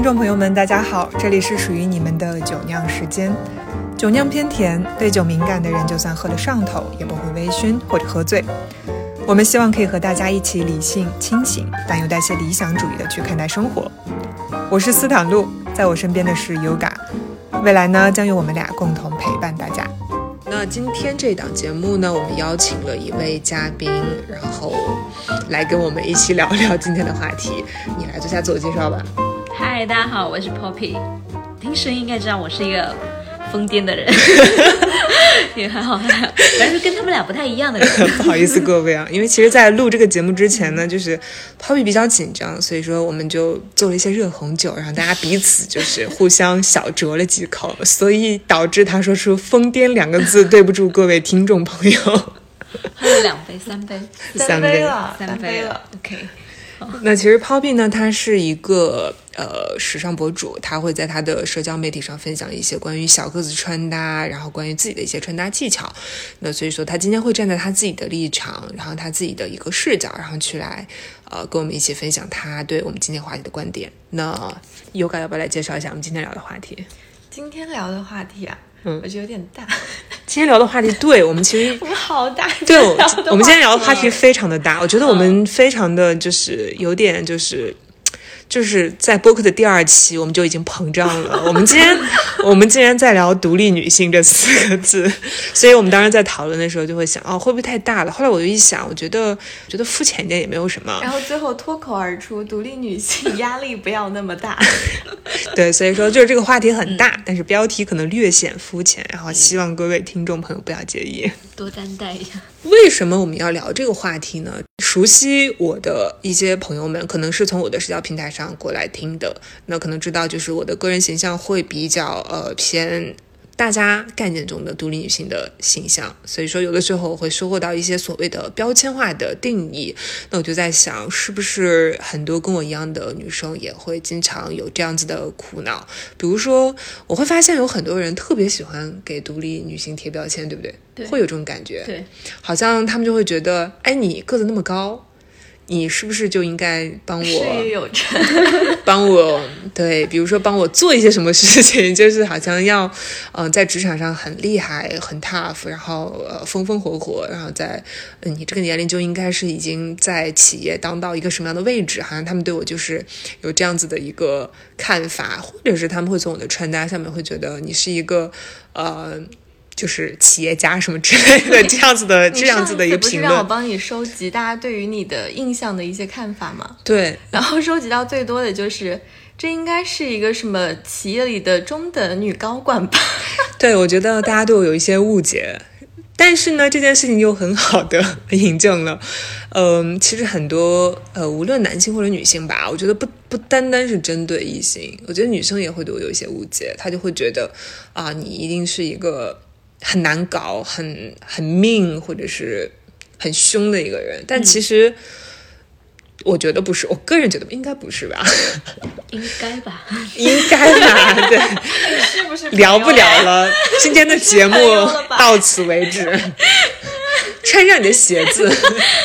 听众朋友们，大家好，这里是属于你们的酒酿时间。酒酿偏甜，对酒敏感的人，就算喝了上头，也不会微醺或者喝醉。我们希望可以和大家一起理性清醒，但又带些理想主义的去看待生活。我是斯坦路，在我身边的是 Yoga，未来呢将由我们俩共同陪伴大家。那今天这档节目呢，我们邀请了一位嘉宾，然后来跟我们一起聊聊今天的话题。你来做下自我介绍吧。嗨，大家好，我是 Poppy。听声音应该知道我是一个疯癫的人，也还好，还好，反正是跟他们俩不太一样的人。不好意思各位啊，因为其实，在录这个节目之前呢，就是 Poppy 比较紧张，所以说我们就做了一些热红酒，然后大家彼此就是互相小酌了几口，所以导致他说出“疯癫”两个字，对不住各位听众朋友。喝了两杯、三杯、三杯了，三杯了。OK。那其实 Poppy 呢，他是一个呃时尚博主，他会在他的社交媒体上分享一些关于小个子穿搭，然后关于自己的一些穿搭技巧。那所以说，他今天会站在他自己的立场，然后他自己的一个视角，然后去来呃跟我们一起分享他对我们今天话题的观点。那 Yoga 要不要来介绍一下我们今天聊的话题？今天聊的话题啊，嗯我觉得有点大。今天聊的话题，对我们其实 我们好大，对，我们今天聊的话题题非常的大，我觉得我们非常的就是有点就是。就是在播客的第二期，我们就已经膨胀了。我们今天，我们竟然在聊“独立女性”这四个字，所以我们当时在讨论的时候就会想，哦，会不会太大了？后来我就一想，我觉得，觉得肤浅一点也没有什么。然后最后脱口而出，独立女性压力不要那么大。对，所以说就是这个话题很大，但是标题可能略显肤浅，然后希望各位听众朋友不要介意。多担待一下。为什么我们要聊这个话题呢？熟悉我的一些朋友们，可能是从我的社交平台上过来听的，那可能知道，就是我的个人形象会比较呃偏大家概念中的独立女性的形象，所以说有的时候我会收获到一些所谓的标签化的定义，那我就在想，是不是很多跟我一样的女生也会经常有这样子的苦恼？比如说，我会发现有很多人特别喜欢给独立女性贴标签，对不对？对会有这种感觉。对，好像他们就会觉得，哎，你个子那么高，你是不是就应该帮事业我有成，帮我对，比如说帮我做一些什么事情，就是好像要嗯、呃在职场上很厉害、很 tough，然后呃风风火火，然后在嗯你这个年龄就应该是已经在企业当到一个什么样的位置，好像他们对我就是有这样子的一个看法，或者是他们会从我的穿搭上面会觉得你是一个呃。就是企业家什么之类的这样子的这样子的一个评论，不是让我帮你收集大家对于你的印象的一些看法吗？对，然后收集到最多的就是，这应该是一个什么企业里的中等女高管吧？对，我觉得大家对我有一些误解，但是呢，这件事情又很好的 引证了，嗯、其实很多呃，无论男性或者女性吧，我觉得不不单单是针对异性，我觉得女生也会对我有一些误解，她就会觉得啊、你一定是一个很难搞、很很命或者是很凶的一个人，但其实。我觉得不是，我个人觉得应该不是吧，应该吧？应该吧，对，是不是聊不了了，今天的节目到此为止。穿上你的鞋子。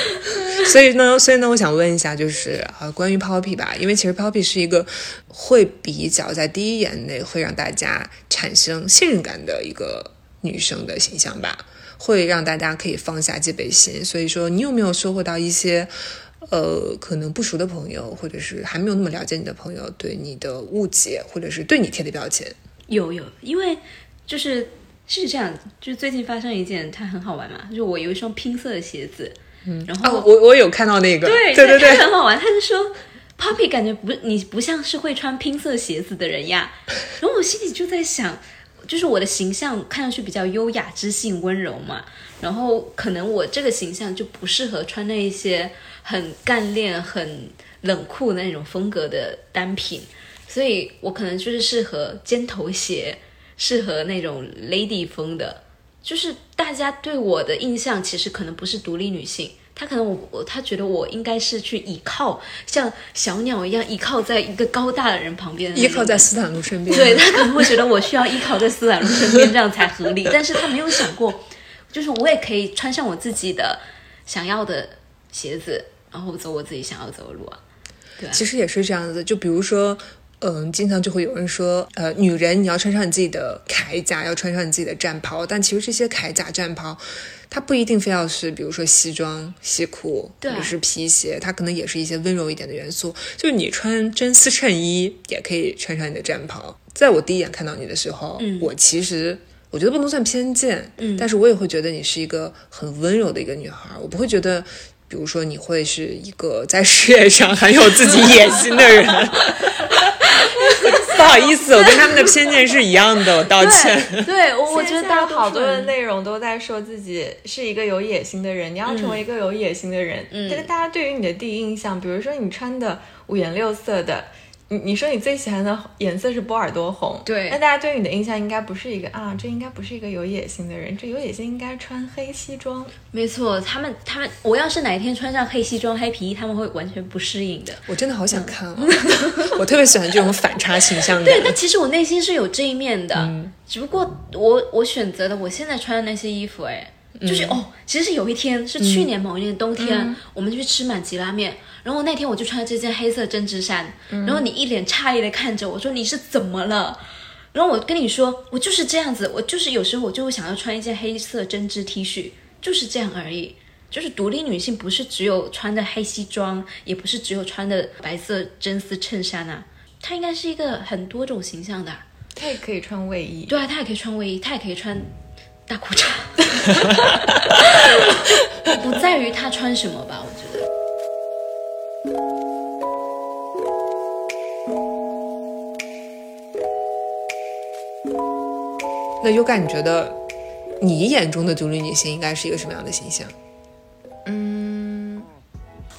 所以呢，所以呢，我想问一下，就是呃，关于 Poppy 吧，因为其实 Poppy 是一个会比较在第一眼内会让大家产生信任感的一个女生的形象吧，会让大家可以放下戒备心。所以说，你有没有收获到一些呃可能不熟的朋友，或者是还没有那么了解你的朋友对你的误解，或者是对你贴的标签？有有，因为就是是这样，就是最近发生一件，它很好玩嘛，就我有一双拼色的鞋子，嗯，然后哦，我我有看到那个，对对对很好玩。他就说，Poppy 感觉不，你不像是会穿拼色鞋子的人呀。然后我心里就在想，就是我的形象看上去比较优雅、知性、温柔嘛，然后可能我这个形象就不适合穿那一些很干练、很冷酷的那种风格的单品，所以我可能就是适合尖头鞋，适合那种 lady 风的。就是大家对我的印象其实可能不是独立女性，他可能我我他觉得我应该是去依靠像小鸟一样依靠在一个高大的人旁边依靠在斯坦路身边。对他可能会觉得我需要依靠在斯坦路身边，这样才合理。但是他没有想过，就是我也可以穿上我自己的想要的鞋子，然后走我自己想要走的路啊。对啊，其实也是这样子的，就比如说，嗯，经常就会有人说，呃，女人你要穿上你自己的铠甲，要穿上你自己的战袍，但其实这些铠甲、战袍，它不一定非要是，比如说西装、西裤，或者是皮鞋，它可能也是一些温柔一点的元素。就是你穿真丝衬衣，也可以穿上你的战袍。在我第一眼看到你的时候，嗯我其实我觉得不能算偏见，嗯但是我也会觉得你是一个很温柔的一个女孩，我不会觉得。比如说，你会是一个在事业上 很有自己野心的人。不好意思，我跟他们的偏见是一样的，我道歉。对，我 我觉得大家好多的内容都在说自己是一个有野心的人，你要成为一个有野心的人。嗯但是大家对于你的第一印象，比如说你穿的五颜六色的，你你说你最喜欢的颜色是波尔多红，对那大家对于你的印象应该不是一个啊，这应该不是一个有野心的人，这有野心应该穿黑西装。没错，他们他们，我要是哪一天穿上黑西装、黑皮衣，他们会完全不适应的。我真的好想看啊！我特别喜欢这种反差形象的。对，但其实我内心是有这一面的，只不过我我选择的我现在穿的那些衣服，哎，就是、哦，其实是有一天是去年某一年冬天，我们去吃满吉拉面，然后那天我就穿了这件黑色针织衫，然后你一脸诧异的看着我说你是怎么了？然后我跟你说，我就是这样子，我就是有时候我就会想要穿一件黑色针织 T 恤，就是这样而已。就是独立女性不是只有穿的黑西装，也不是只有穿的白色真丝衬衫啊，它应该是一个很多种形象的啊。他也可以穿卫衣，对啊，她也可以穿卫衣，她也可以穿大裤衩，不在于她穿什么吧，我觉得。那 Yoga，你觉得你眼中的独立女性应该是一个什么样的形象？嗯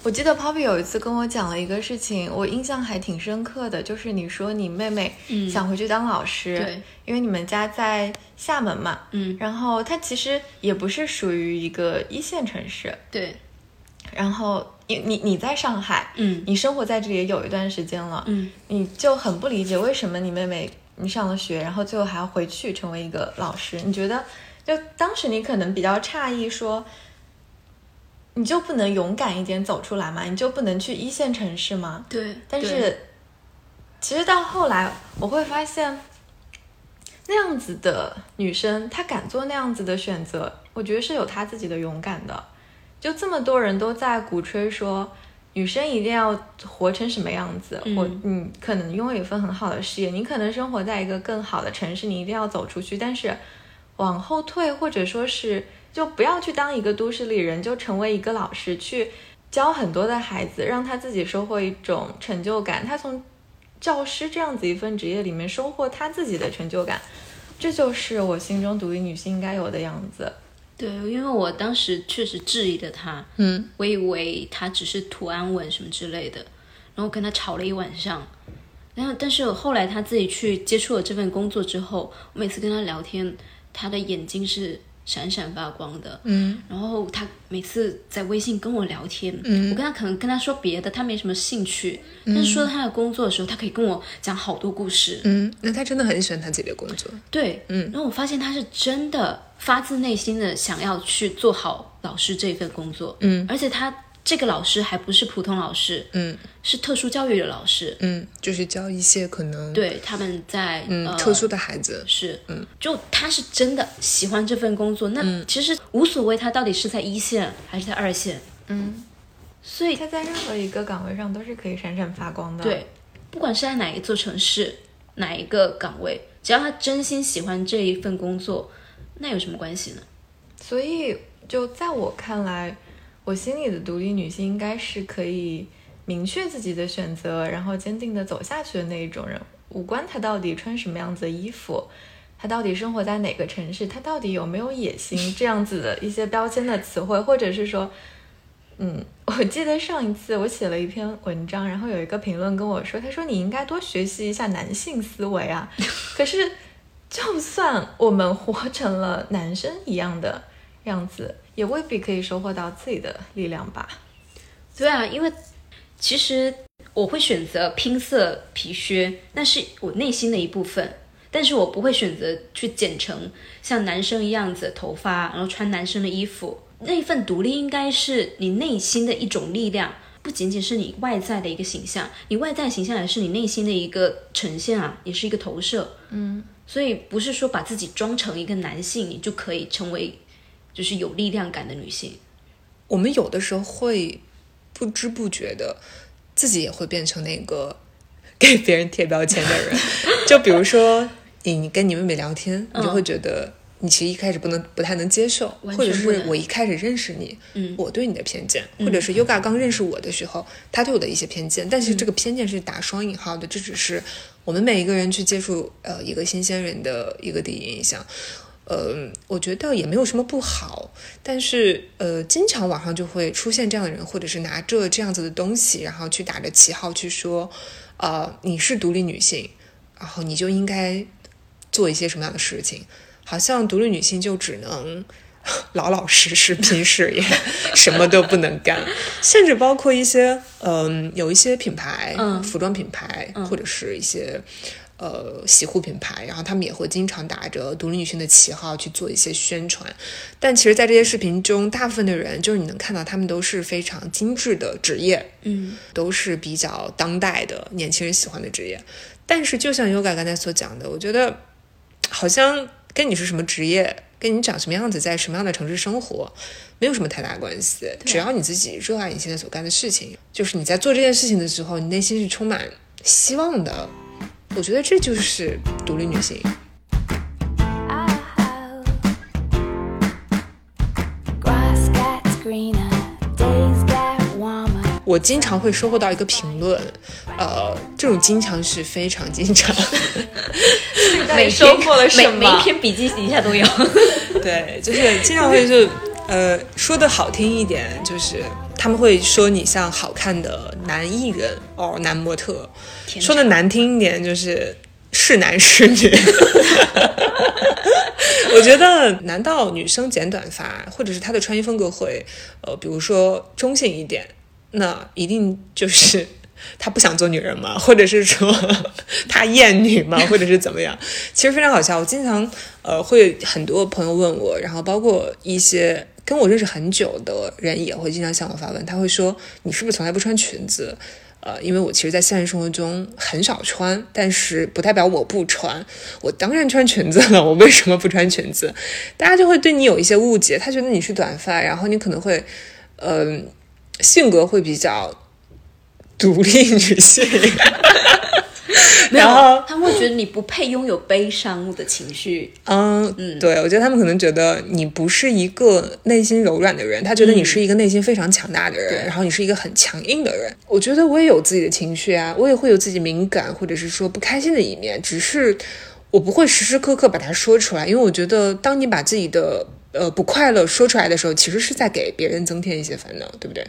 我记得 Poppy 有一次跟我讲了一个事情，我印象还挺深刻的，就是你说你妹妹想回去当老师，对因为你们家在厦门嘛，嗯，然后她其实也不是属于一个一线城市，对，然后你你你在上海，嗯你生活在这里也有一段时间了，嗯，你就很不理解为什么你妹妹你上了学，然后最后还要回去成为一个老师，你觉得就当时你可能比较诧异说。你就不能勇敢一点走出来吗？你就不能去一线城市吗？对，但是，其实到后来我会发现，那样子的女生，她敢做那样子的选择，我觉得是有她自己的勇敢的。就这么多人都在鼓吹说，女生一定要活成什么样子，嗯或你可能拥有一份很好的事业，你可能生活在一个更好的城市，你一定要走出去。但是往后退，或者说是就不要去当一个都市丽人，就成为一个老师，去教很多的孩子，让他自己收获一种成就感。他从教师这样子一份职业里面收获他自己的成就感，这就是我心中独立女性应该有的样子。对，因为我当时确实质疑了他，嗯，我以为他只是图安稳什么之类的，然后跟他吵了一晚上。然后，但是后来他自己去接触了这份工作之后，我每次跟他聊天，他的眼睛是闪闪发光的，嗯，然后他每次在微信跟我聊天，嗯。我跟他可能跟他说别的，他没什么兴趣，但是说到他的工作的时候，他可以跟我讲好多故事，嗯，那他真的很喜欢他自己的工作。对，嗯。然后我发现他是真的发自内心的想要去做好老师这份工作，嗯。而且他这个老师还不是普通老师，嗯。是特殊教育的老师，嗯，就是教一些可能对，他们在呃嗯特殊的孩子。是，嗯，就他是真的喜欢这份工作，那其实无所谓他到底是在一线还是在二线，嗯，所以他在任何一个岗位上都是可以闪闪发光的。，对，不管是在哪一座城市，哪一个岗位，只要他真心喜欢这一份工作，那有什么关系呢？所以就在我看来，我心里的独立女性应该是可以明确自己的选择，然后坚定的走下去的那一种人。无关她到底穿什么样子的衣服，她到底生活在哪个城市，她到底有没有野心，这样子的一些标签的词汇，或者是说，嗯，我记得上一次我写了一篇文章，然后有一个评论跟我说，他说你应该多学习一下男性思维啊。可是，就算我们活成了男生一样的样子，也未必可以收获到自己的力量吧。对啊，因为其实我会选择拼色皮靴，那是我内心的一部分，但是我不会选择去剪成像男生一样子的头发，然后穿男生的衣服。那一份独立应该是你内心的一种力量，不仅仅是你外在的一个形象，你外在形象也是你内心的一个呈现啊，也是一个投射。嗯，所以不是说把自己装成一个男性，你就可以成为就是有力量感的女性。我们有的时候会不知不觉的，自己也会变成那个 给别人贴标签的人。就比如说，你你跟你妹妹聊天，你就会觉得你其实一开始不能不太能接受，或者是我一开始认识你，嗯我对你的偏见，或者是 Yoga 刚认识我的时候，他对我的一些偏见，但是这个偏见是打双引号的，这只是我们每一个人去接触呃一个新鲜人的一个第一印象。呃，我觉得也没有什么不好，但是呃，经常网上就会出现这样的人，或者是拿着这样子的东西，然后去打着旗号去说，呃，你是独立女性，然后你就应该做一些什么样的事情，好像独立女性就只能 老老实实拼事业，什么都不能干，甚至包括一些嗯、有一些品牌，嗯服装品牌、或者是一些。呃，洗护品牌，然后他们也会经常打着独立女性的旗号去做一些宣传，但其实，在这些视频中，大部分的人就是你能看到，他们都是非常精致的职业，嗯都是比较当代的年轻人喜欢的职业。但是，就像 Yoga 刚才所讲的，我觉得好像跟你是什么职业，跟你长什么样子，在什么样的城市生活，没有什么太大关系。只要你自己热爱你现在所干的事情，就是你在做这件事情的时候，你内心是充满希望的。我觉得这就是独立女性。Grass gets greener, days get warmer. 我经常会收获到一个评论，呃，这种经常是非常经常。每收获了每什么每一篇笔记底下都有。对，就是经常会就呃说的好听一点，就是他们会说你像好看的男艺人哦，男模特；说的难听一点就是是男是女。我觉得，难道女生剪短发，或者是她的穿衣风格会，呃，比如说中性一点，那一定就是她不想做女人吗？或者是说 她厌女吗？或者是怎么样？其实非常好笑。我经常呃会很多朋友问我，然后包括一些跟我认识很久的人也会经常向我发问，他会说你是不是从来不穿裙子？呃，因为我其实，在现实生活中很少穿，但是不代表我不穿。我当然穿裙子了，我为什么不穿裙子？大家就会对你有一些误解，他觉得你是短发，然后你可能会，呃，性格会比较独立女性。然后，他们会觉得你不配拥有悲伤的情绪。嗯嗯，对，我觉得他们可能觉得你不是一个内心柔软的人，他觉得你是一个内心非常强大的人，然后你是一个很强硬的人。我觉得我也有自己的情绪啊，我也会有自己敏感或者是说不开心的一面，只是我不会时时刻刻把它说出来，因为我觉得当你把自己的呃不快乐说出来的时候，其实是在给别人增添一些烦恼，对不对？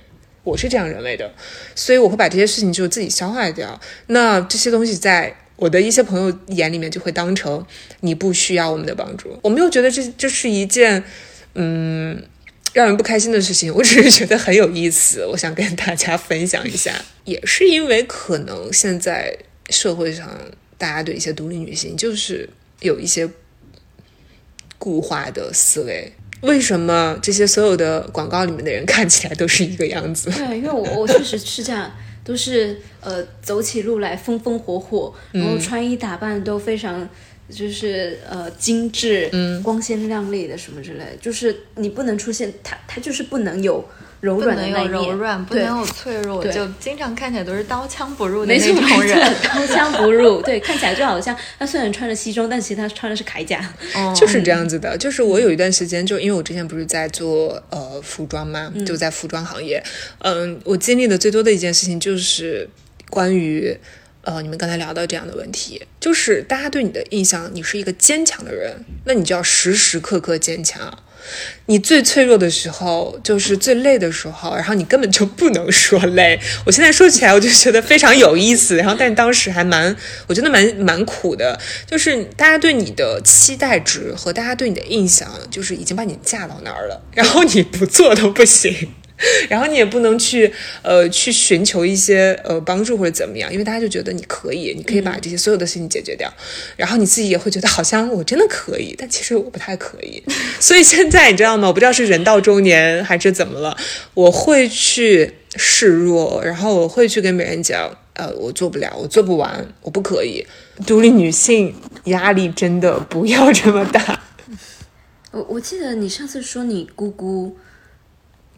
我是这样认为的，所以我会把这些事情就自己消化掉。那这些东西在我的一些朋友眼里面就会当成你不需要我们的帮助。我没有觉得这这是一件嗯让人不开心的事情，我只是觉得很有意思，我想跟大家分享一下。也是因为可能现在社会上大家对一些独立女性就是有一些固化的思维。为什么这些所有的广告里面的人看起来都是一个样子？对，因为我我确实是这样，都是呃走起路来风风火火，然后穿衣打扮都非常就是呃精致、嗯、光鲜亮丽的什么之类的，就是你不能出现他他就是不能有柔软的那一能有柔，软，不对能有脆弱，对就经常看起来都是刀枪不入的，那种没错人。刀枪不入，对，看起来就好像他虽然穿着西装，但其实他穿的是铠甲。哦就是这样子的，就是我有一段时间，就因为我之前不是在做呃服装嘛，就在服装行业，嗯，我经历的最多的一件事情就是关于呃你们刚才聊到这样的问题，就是大家对你的印象，你是一个坚强的人，那你就要时时刻刻坚强。你最脆弱的时候，就是最累的时候，然后你根本就不能说累。我现在说起来，我就觉得非常有意思，然后但当时还蛮，我觉得蛮蛮苦的，就是大家对你的期待值和大家对你的印象，就是已经把你架到那儿了，然后你不做都不行。然后你也不能去呃去寻求一些呃帮助或者怎么样，因为大家就觉得你可以，你可以把这些所有的事情解决掉，然后你自己也会觉得好像我真的可以，但其实我不太可以。所以现在你知道吗？我不知道是人到中年还是怎么了，我会去示弱，然后我会去跟别人讲，呃，我做不了，我做不完，我不可以。独立女性压力真的不要这么大。我我记得你上次说你姑姑，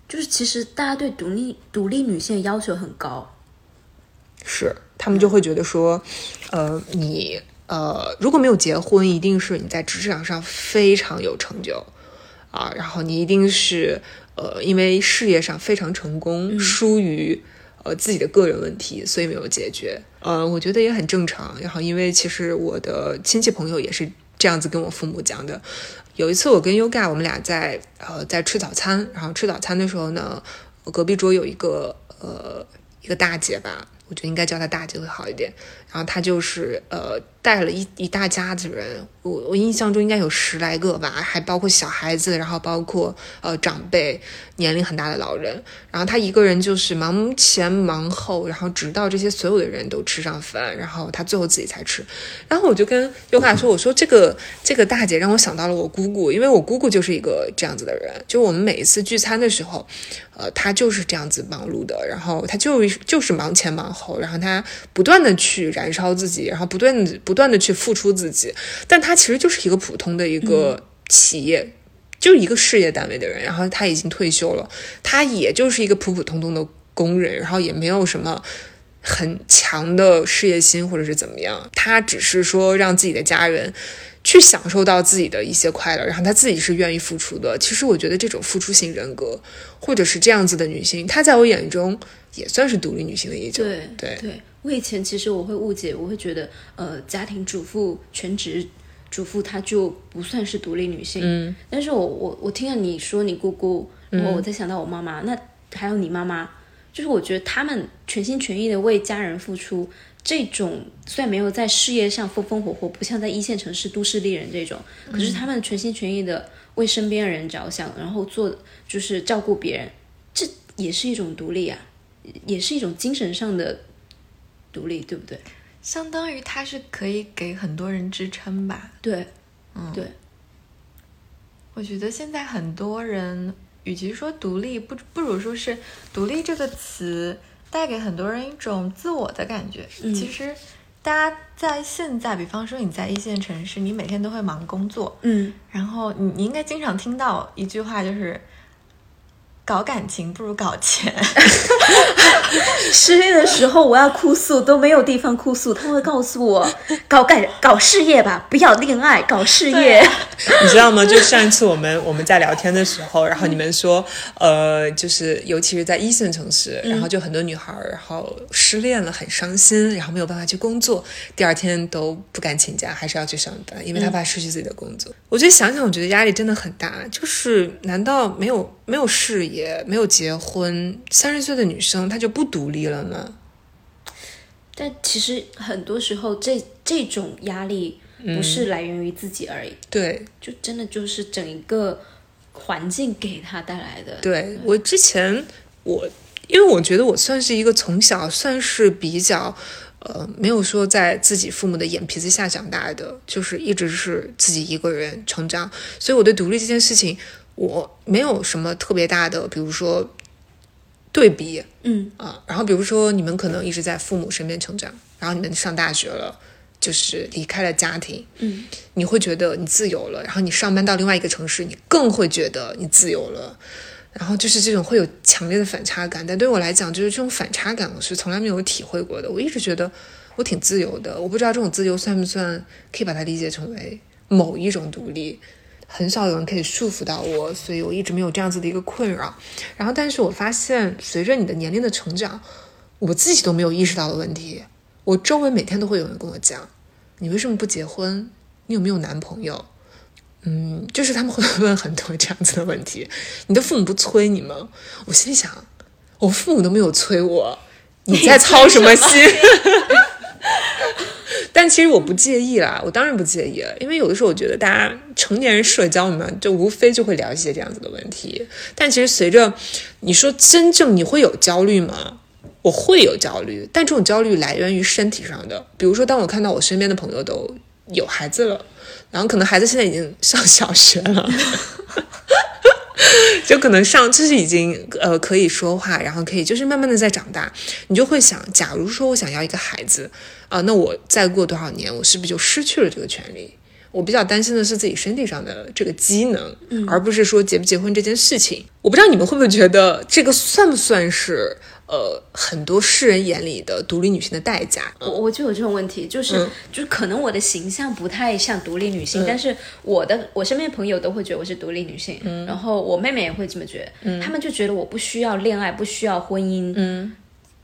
就是其实大家对独立独立女性的要求很高，是，他们就会觉得说，呃，你呃如果没有结婚，一定是你在职场上非常有成就啊，然后你一定是呃因为事业上非常成功，疏于呃自己的个人问题，所以没有解决。呃，我觉得也很正常。然后因为其实我的亲戚朋友也是这样子跟我父母讲的。有一次我跟优盖我们俩在呃在吃早餐，然后吃早餐的时候呢，我隔壁桌有一个呃一个大姐吧，我觉得应该叫她大姐会好一点。然后她就是呃带了一一大家子人，我我印象中应该有十来个吧，还包括小孩子，然后包括呃长辈，年龄很大的老人。然后她一个人就是忙前忙后，然后直到这些所有的人都吃上饭，然后她最后自己才吃。然后我就跟优卡说：“我说这个这个大姐让我想到了我姑姑，因为我姑姑就是一个这样子的人。就我们每一次聚餐的时候，呃，她就是这样子忙碌的，然后她就就是忙前忙后，然后她不断的去燃烧自己，然后不断的不断的去付出自己。但他其实就是一个普通的一个企业。就是一个事业单位的人，然后他已经退休了，他也就是一个普普通通的工人，然后也没有什么很强的事业心或者是怎么样，他只是说让自己的家人去享受到自己的一些快乐，然后他自己是愿意付出的。其实我觉得这种付出型人格，或者是这样子的女性，她在我眼中也算是独立女性的一种。对对对，我以前其实我会误解，我会觉得呃家庭主妇全职。主妇她就不算是独立女性，嗯，但是我我我听了你说你姑姑，然后我再想到我妈妈，那还有你妈妈，就是我觉得他们全心全意的为家人付出，这种虽然没有在事业上风风火火，不像在一线城市都市丽人这种，可是他们全心全意的为身边的人着想，然后做就是照顾别人，这也是一种独立啊，也是一种精神上的独立，对不对？相当于他是可以给很多人支撑吧。对，嗯，对，我觉得现在很多人，与其说独立，不不如说是独立这个词带给很多人一种自我的感觉。嗯其实，大家在现在，比方说你在一线城市，你每天都会忙工作，嗯，然后你你应该经常听到一句话，就是搞感情不如搞钱。失恋的时候我要哭诉都没有地方哭诉，他会告诉我搞感搞事业吧，不要恋爱，搞事业。你知道吗？就上一次我们我们在聊天的时候，然后你们说，呃，就是尤其是在一线城市，然后就很多女孩儿，然后失恋了，很伤心，然后没有办法去工作，第二天都不敢请假，还是要去上班，因为她怕失去自己的工作。我觉得想想，我觉得压力真的很大。就是难道没有没有事业，没有结婚，三十岁的女生她就不独立了呢？但其实很多时候，这这种压力不是来源于自己而已，对，就真的就是整一个环境给他带来的。对我之前我，因为我觉得我算是一个从小算是比较，呃，没有说在自己父母的眼皮子下长大的，就是一直是自己一个人成长，所以我对独立这件事情，我没有什么特别大的，比如说对比嗯啊，然后比如说你们可能一直在父母身边成长，然后你们上大学了。就是离开了家庭，嗯，你会觉得你自由了，然后你上班到另外一个城市，你更会觉得你自由了，然后就是这种会有强烈的反差感。但对我来讲，就是这种反差感，我是从来没有体会过的。我一直觉得我挺自由的，我不知道这种自由算不算可以把它理解成为某一种独立。很少有人可以束缚到我，所以我一直没有这样子的一个困扰。然后，但是我发现，随着你的年龄的成长，我自己都没有意识到的问题，我周围每天都会有人跟我讲：“你为什么不结婚？你有没有男朋友？”嗯，就是他们会问很多这样子的问题。你的父母不催你吗？我心里想，我父母都没有催我，你在操什么心？但其实我不介意啦，我当然不介意了，因为有的时候我觉得大家成年人社交嘛，就无非就会聊一些这样子的问题。但其实随着你说真正你会有焦虑吗？我会有焦虑，但这种焦虑来源于身体上的，比如说当我看到我身边的朋友都有孩子了，然后可能孩子现在已经上小学了。就可能上就是已经呃可以说话，然后可以就是慢慢的在长大，你就会想，假如说我想要一个孩子啊、那我再过多少年，我是不是就失去了这个权利？我比较担心的是自己身体上的这个机能，而不是说结不结婚这件事情。我不知道你们会不会觉得这个算不算是呃很多世人眼里的独立女性的代价？我我就有这种问题，就是、嗯。就是可能我的形象不太像独立女性，但是我的我身边朋友都会觉得我是独立女性，嗯。然后我妹妹也会这么觉得，他们就觉得我不需要恋爱，不需要婚姻，嗯，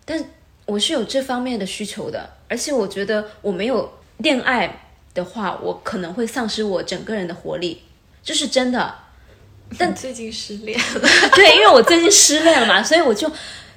但我是有这方面的需求的，而且我觉得我没有恋爱的话，我可能会丧失我整个人的活力，这是真的。但最近失恋了，对，因为我最近失恋了嘛，所以我就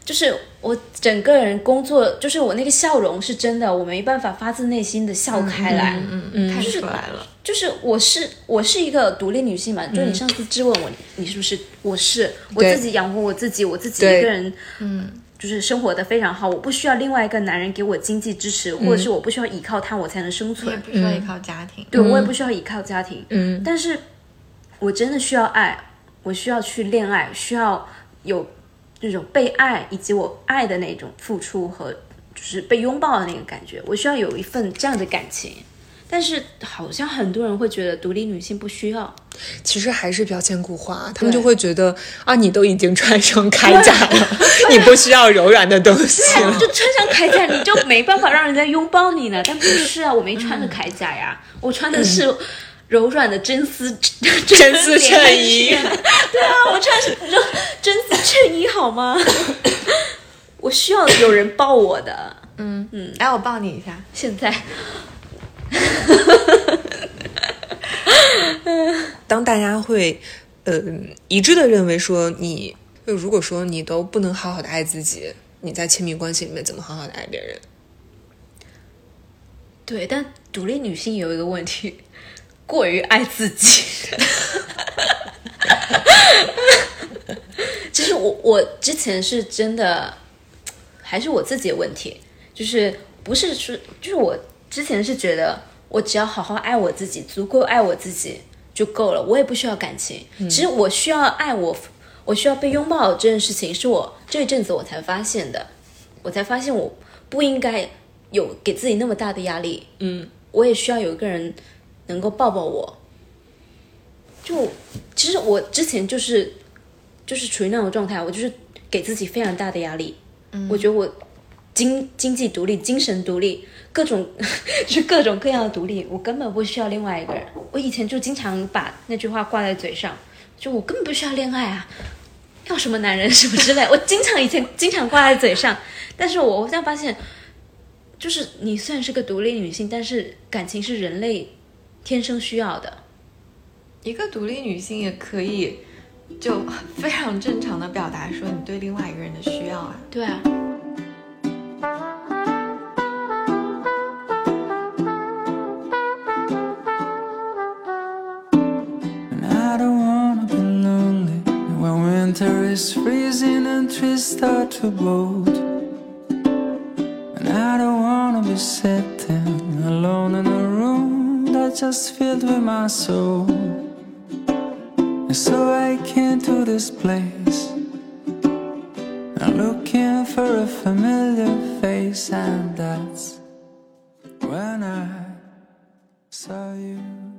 就是我整个人工作，就是我那个笑容是真的，我没办法发自内心的笑开来。嗯嗯，看出来了。就是我是我是一个独立女性嘛，就你上次质问我，你是不是？我是我自己养活我自己，我自己一个人，嗯，就是生活的非常好，我不需要另外一个男人给我经济支持，或者是我不需要依靠他我才能生存也。不需要依靠家庭，对我也不需要依靠家庭，嗯，但是我真的需要爱，我需要去恋爱，需要有那种被爱以及我爱的那种付出和就是被拥抱的那个感觉，我需要有一份这样的感情。但是好像很多人会觉得独立女性不需要，其实还是标签固化，他们就会觉得啊，你都已经穿上铠甲了，你不需要柔软的东西了。就穿上铠甲你就没办法让人家拥抱你了。但不是啊，我没穿着铠甲呀，我穿的是柔软的真丝 真丝衬衣对啊，我穿的是真真丝衬衣好吗？我需要有人抱我的。嗯嗯，来，我抱你一下。现在 当大家会，呃，一致的认为说你，就如果说你都不能好好的爱自己，你在亲密关系里面怎么好好的爱别人？对，但独立女性有一个问题，过于爱自己。其实我我之前是真的，还是我自己的问题，就是不是说，就是我之前是觉得我只要好好爱我自己，足够爱我自己就够了，我也不需要感情。其实我需要爱我，我需要被拥抱这件事情，是我这一阵子我才发现的，我才发现我不应该有给自己那么大的压力。嗯，我也需要有一个人能够抱抱我。就其实我之前就是就是处于那种状态，我就是给自己非常大的压力。嗯，我觉得我经经济独立、精神独立，各种就 是各种各样的独立，我根本不需要另外一个人。我以前就经常把那句话挂在嘴上，就我根本不需要恋爱啊，要什么男人什么之类，我经常以前 经常挂在嘴上，但是我现在发现。就是你虽然是个独立女性，但是感情是人类天生需要的。一个独立女性也可以，就非常正常的表达说你对另外一个人的需要啊。对啊，winter is freezing and trees start to bolt. And I don't wanna be sitting alone in a room that's just filled with my soul. And so I came to this place. I'm looking for a familiar face, and that's when I saw you.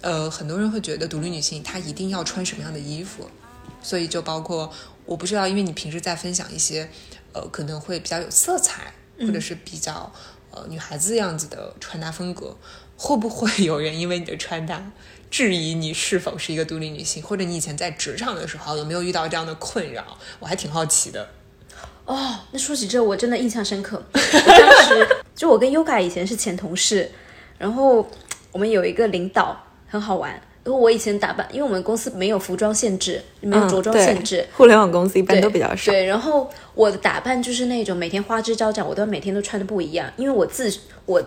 呃，很多人会觉得独立女性她一定要穿什么样的衣服，所以就包括我不知道，因为你平时在分享一些呃可能会比较有色彩，或者是比较呃女孩子样子的穿搭风格，会不会 有人因为你的穿搭质疑你是否是一个独立女性，或者你以前在职场的时候有没有遇到这样的困扰？我还挺好奇的。哦，那说起这，我真的印象深刻。我当时 就我跟 Yoga 以前是前同事，然后我们有一个领导很好玩，因为我以前打扮，因为我们公司没有服装限制，没有着装限制，互联网公司一般都比较少。对，然后我的打扮就是那种每天花枝招展，我都每天都穿的不一样，因为我自我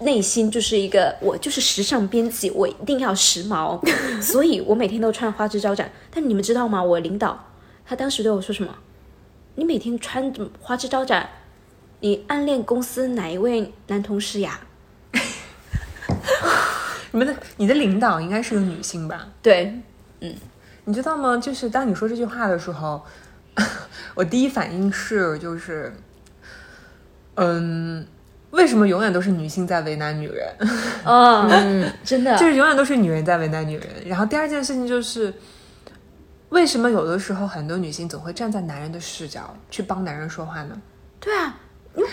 内心就是一个我就是时尚编辑，我一定要时髦，所以我每天都穿花枝招展。但你们知道吗？我领导他当时对我说什么？你每天穿花枝招展，你暗恋公司哪一位男同事呀？你们的你的领导应该是个女性吧？对，嗯你知道吗？就是当你说这句话的时候，我第一反应是就是，嗯，为什么永远都是女性在为难女人？哦，真的，就是永远都是女人在为难女人。然后第二件事情就是，为什么有的时候很多女性总会站在男人的视角去帮男人说话呢？对啊，因 为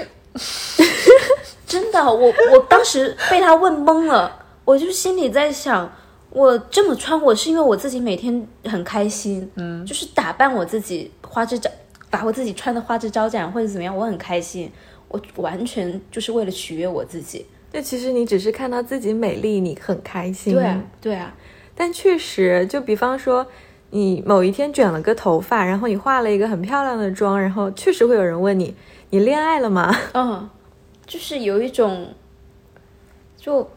真的，我我当时被他问懵了，我就心里在想，我这么穿，我是因为我自己每天很开心，嗯，就是打扮我自己花枝招，把我自己穿的花枝招展或者怎么样，我很开心，我完全就是为了取悦我自己。就其实你只是看到自己美丽，你很开心。对啊，对啊，但确实，就比方说，你某一天卷了个头发，然后你化了一个很漂亮的妆，然后确实会有人问你，你恋爱了吗？嗯，就是有一种，就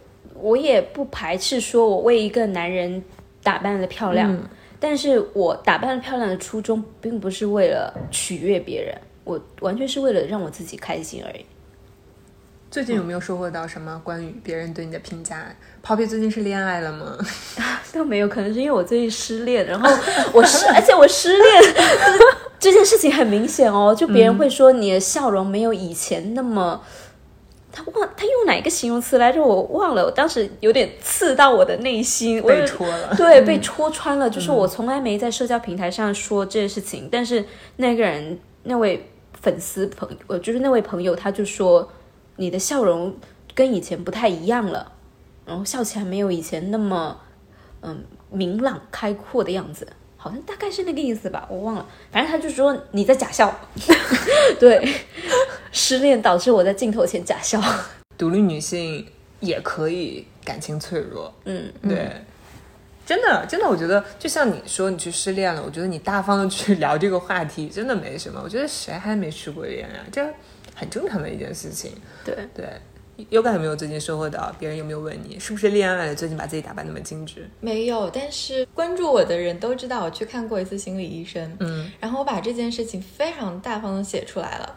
我也不排斥说我为一个男人打扮的漂亮，嗯但是我打扮的漂亮的初衷并不是为了取悦别人，我完全是为了让我自己开心而已。最近有没有收获到什么关于别人对你的评价？Poppy 最近是恋爱了吗？倒没有，可能是因为我最近失恋，然后 我失，而且我失恋 这件事情很明显哦，就别人会说你的笑容没有以前那么。他忘他用哪一个形容词来着？我忘了，我当时有点刺到我的内心，我被有戳了。对，被戳穿了。就是我从来没在社交平台上说这件事情，但是那个人那位粉丝朋友，呃，就是那位朋友，他就说你的笑容跟以前不太一样了，然后笑起来没有以前那么嗯明朗开阔的样子。好像大概是那个意思吧，我忘了。反正他就说你在假笑，对，失恋导致我在镜头前假笑。独立女性也可以感情脆弱，嗯，对，真的真的，我觉得就像你说你去失恋了，我觉得你大方的去聊这个话题真的没什么。我觉得谁还没失过恋啊？这很正常的一件事情。对，对，优感有没有最近收获到？别人有没有问你是不是恋爱了？最近把自己打扮那么精致？没有，但是关注我的人都知道我去看过一次心理医生，嗯，然后我把这件事情非常大方的写出来了，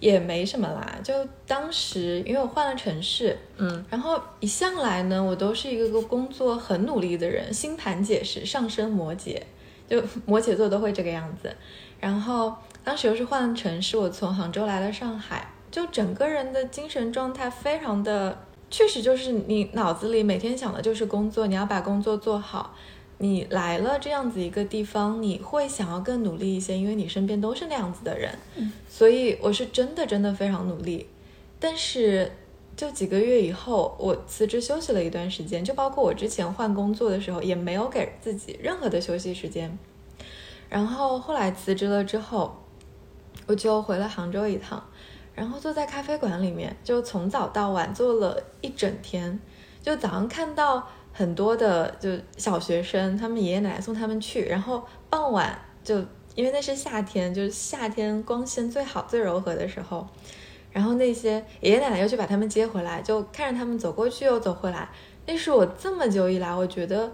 也没什么啦。就当时因为我换了城市，嗯，然后一向来呢，我都是一个个工作很努力的人，星盘解释上升摩羯，就摩羯座都会这个样子。然后当时又是换了城市，我从杭州来了上海，就整个人的精神状态非常的，确实就是你脑子里每天想的就是工作，你要把工作做好。你来了这样子一个地方，你会想要更努力一些，因为你身边都是那样子的人，所以我是真的真的非常努力。但是就几个月以后，我辞职休息了一段时间，就包括我之前换工作的时候，也没有给自己任何的休息时间。然后后来辞职了之后，我就回了杭州一趟，然后坐在咖啡馆里面，就从早到晚坐了一整天。就早上看到很多的就小学生，他们爷爷奶奶送他们去，然后傍晚就因为那是夏天，就是夏天光线最好、最柔和的时候，然后那些爷爷奶奶又去把他们接回来，就看着他们走过去又走回来。那是我这么久以来，我觉得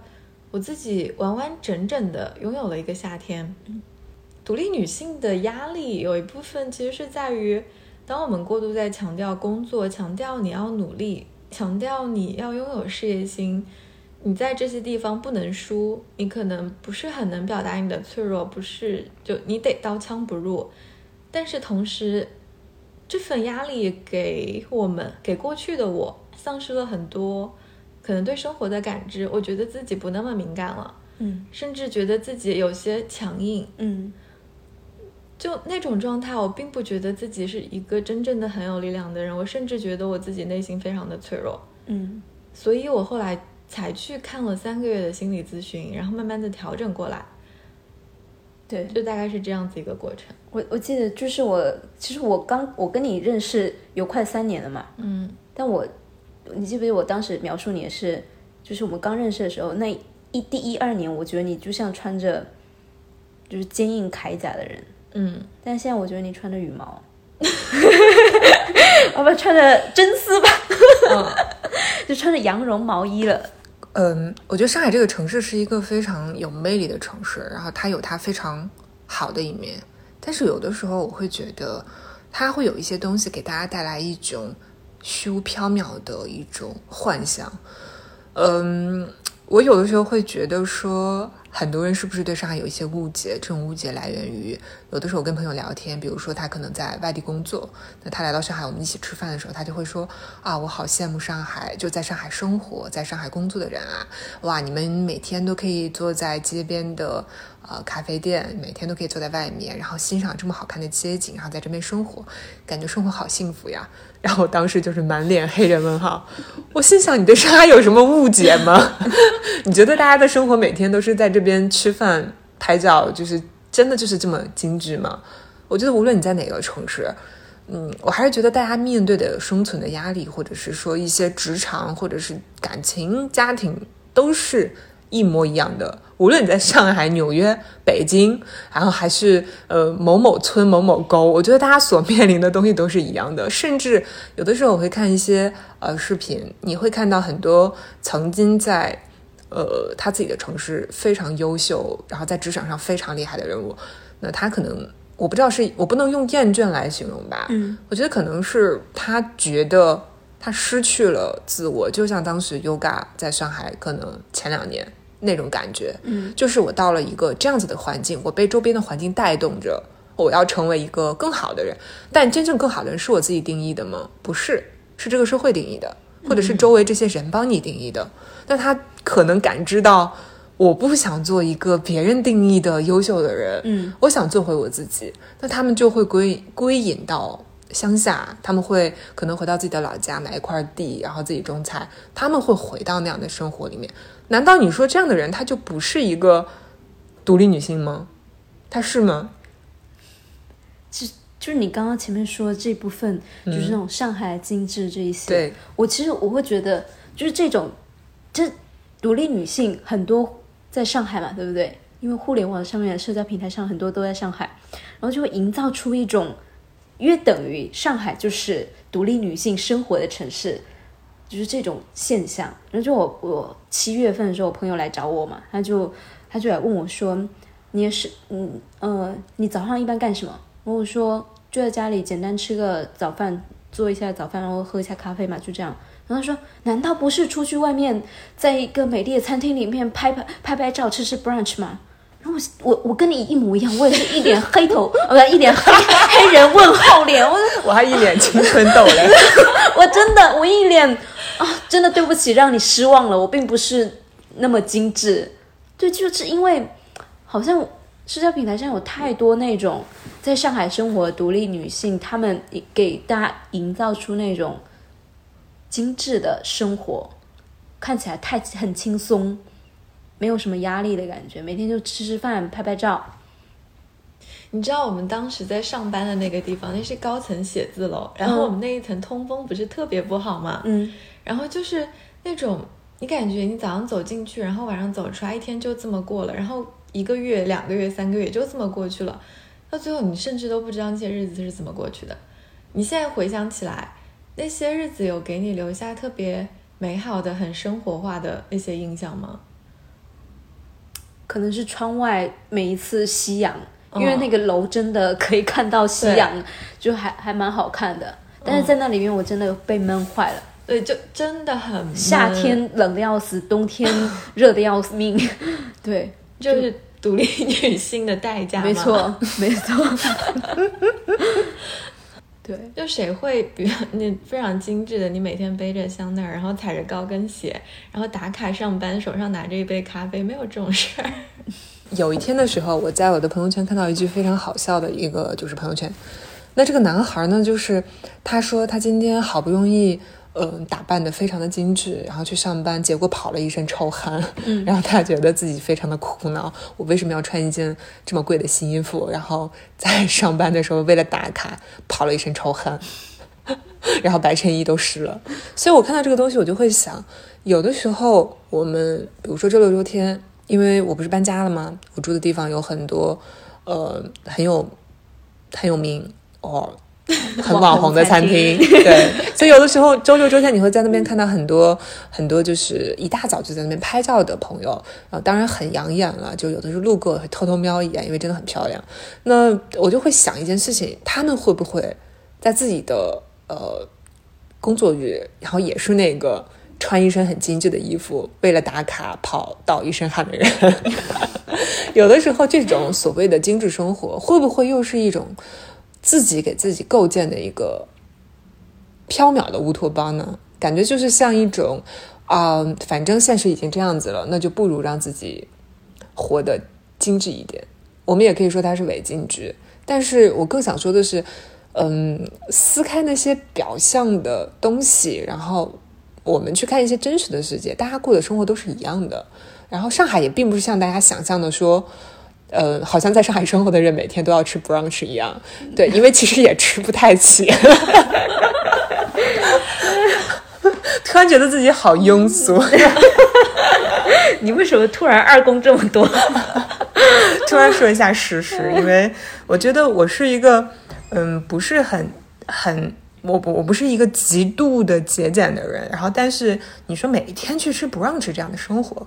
我自己完完整整的拥有了一个夏天。独立女性的压力有一部分其实是在于，当我们过度在强调工作，强调你要努力，强调你要拥有事业心，你在这些地方不能输，你可能不是很能表达你的脆弱，不是就你得刀枪不入。但是同时，这份压力给我们，给过去的我，丧失了很多可能对生活的感知。我觉得自己不那么敏感了，嗯甚至觉得自己有些强硬。嗯就那种状态，我并不觉得自己是一个真正的很有力量的人，我甚至觉得我自己内心非常的脆弱。嗯所以我后来才去看了三个月的心理咨询，然后慢慢的调整过来，对，就大概是这样子一个过程。我我记得就是我，其实我刚我跟你认识有快三年了嘛，嗯但我你记不记得我当时描述你的是，就是我们刚认识的时候那一第一二年，我觉得你就像穿着就是坚硬铠甲的人，嗯，但现在我觉得你穿着羽毛，我 不然穿着真丝吧，就穿着羊绒毛衣了。嗯，我觉得上海这个城市是一个非常有魅力的城市，然后它有它非常好的一面，但是有的时候我会觉得它会有一些东西给大家带来一种虚无缥缈的一种幻想。嗯，我有的时候会觉得说，很多人是不是对上海有一些误解？这种误解来源于有的时候我跟朋友聊天，比如说他可能在外地工作，那他来到上海，我们一起吃饭的时候，他就会说啊，我好羡慕上海，就在上海生活、在上海工作的人啊，哇，你们每天都可以坐在街边的呃咖啡店，每天都可以坐在外面，然后欣赏这么好看的街景，然后在这边生活，感觉生活好幸福呀。然后当时就是满脸黑人问号，我心想你对上海有什么误解吗？你觉得大家的生活每天都是在这边吃饭、拍照，就是真的就是这么精致吗？我觉得无论你在哪个城市，嗯，我还是觉得大家面对的生存的压力，或者是说一些职场或者是感情、家庭，都是一模一样的。无论你在上海、纽约、北京，然后还是呃某某村、某某沟，我觉得大家所面临的东西都是一样的。甚至有的时候我会看一些呃视频，你会看到很多曾经在呃他自己的城市非常优秀，然后在职场上非常厉害的人物，那他可能我不知道是我不能用厌倦来形容吧，嗯，我觉得可能是他觉得他失去了自我，就像当时 Yoga 在上海可能前两年那种感觉，嗯，就是我到了一个这样子的环境，我被周边的环境带动着，我要成为一个更好的人，但真正更好的人是我自己定义的吗？不是，是这个社会定义的，或者是周围这些人帮你定义的，那他可能感知到。我不想做一个别人定义的优秀的人，嗯，我想做回我自己，那他们就会归归隐到乡下，他们会可能回到自己的老家买一块地，然后自己种菜，他们会回到那样的生活里面。难道你说这样的人他就不是一个独立女性吗？他是吗？就是你刚刚前面说的这部分，就是那种上海精致这一些，对，我其实我会觉得，就是这种，这独立女性很多在上海嘛，对不对？因为互联网上面的社交平台上很多都在上海，然后就会营造出一种约等于上海就是独立女性生活的城市，就是这种现象。然后就我我七月份的时候，我朋友来找我嘛，他就他就来问我说：“你也是嗯呃，你早上一般干什么？”然后我说：“就在家里简单吃个早饭，做一下早饭，然后喝一下咖啡嘛，就这样。”然后他说：“难道不是出去外面，在一个美丽的餐厅里面拍拍拍拍照，吃吃 brunch 吗？”然后我我我跟你一模一样，我也是一脸黑头，呃，一脸黑黑人问号脸，我 我还一脸青春痘嘞。我真的我一脸啊，真的对不起，让你失望了。我并不是那么精致，对，就是因为好像社交平台上有太多那种在上海生活独立女性，她们给大家营造出那种精致的生活，看起来太很轻松，没有什么压力的感觉，每天就吃吃饭、拍拍照。你知道我们当时在上班的那个地方，那是高层写字楼，然后我们那一层通风不是特别不好嘛，嗯，然后就是那种你感觉你早上走进去，然后晚上走出来，一天就这么过了，然后一个月、两个月、三个月就这么过去了，到最后你甚至都不知道那些日子是怎么过去的。你现在回想起来，那些日子有给你留下特别美好的、很生活化的那些印象吗？可能是窗外每一次夕阳，哦因为那个楼真的可以看到夕阳，就还还蛮好看的。但是在那里面，我真的被闷坏了。对，就真的很夏天冷的要死，冬天热的要命。对，就是独立女性的代价，没错，没错。对，就谁会，比如你非常精致的，你每天背着香奈儿，然后踩着高跟鞋，然后打卡上班，手上拿着一杯咖啡，没有这种事儿。有一天的时候，我在我的朋友圈看到一句非常好笑的一个就是朋友圈，那这个男孩呢，就是他说他今天好不容易。嗯，打扮的非常的精致，然后去上班，结果跑了一身臭汗，嗯然后他觉得自己非常的苦恼，我为什么要穿一件这么贵的新衣服？然后在上班的时候为了打卡跑了一身臭汗，然后白衬衣都湿了。所以我看到这个东西，我就会想，有的时候我们比如说周六周天，因为我不是搬家了吗？我住的地方有很多呃很有很有名哦。很网红的餐厅，对，所以有的时候周六周天你会在那边看到很多很多，就是一大早就在那边拍照的朋友，啊当然很养眼了，就有的时候路过会偷偷瞄一眼，因为真的很漂亮。那我就会想一件事情，他们会不会在自己的呃工作日，然后也是那个穿一身很精致的衣服，为了打卡跑到一身汗的人？有的时候这种所谓的精致生活，会不会又是一种？自己给自己构建的一个缥缈的乌托邦呢？感觉就是像一种啊，反正现实已经这样子了，那就不如让自己活得精致一点。我们也可以说它是伪精致，但是我更想说的是，嗯，撕开那些表象的东西，然后我们去看一些真实的世界，大家过的生活都是一样的。然后上海也并不是像大家想象的说。呃，好像在上海生活的人每天都要吃 brunch 一样，对，因为其实也吃不太起。突然觉得自己好庸俗。你为什么突然二宫这么多？突然说一下事实，因为我觉得我是一个，嗯，不是很很，我不我不是一个极度的节俭的人。然后，但是你说每天去吃 brunch 这样的生活。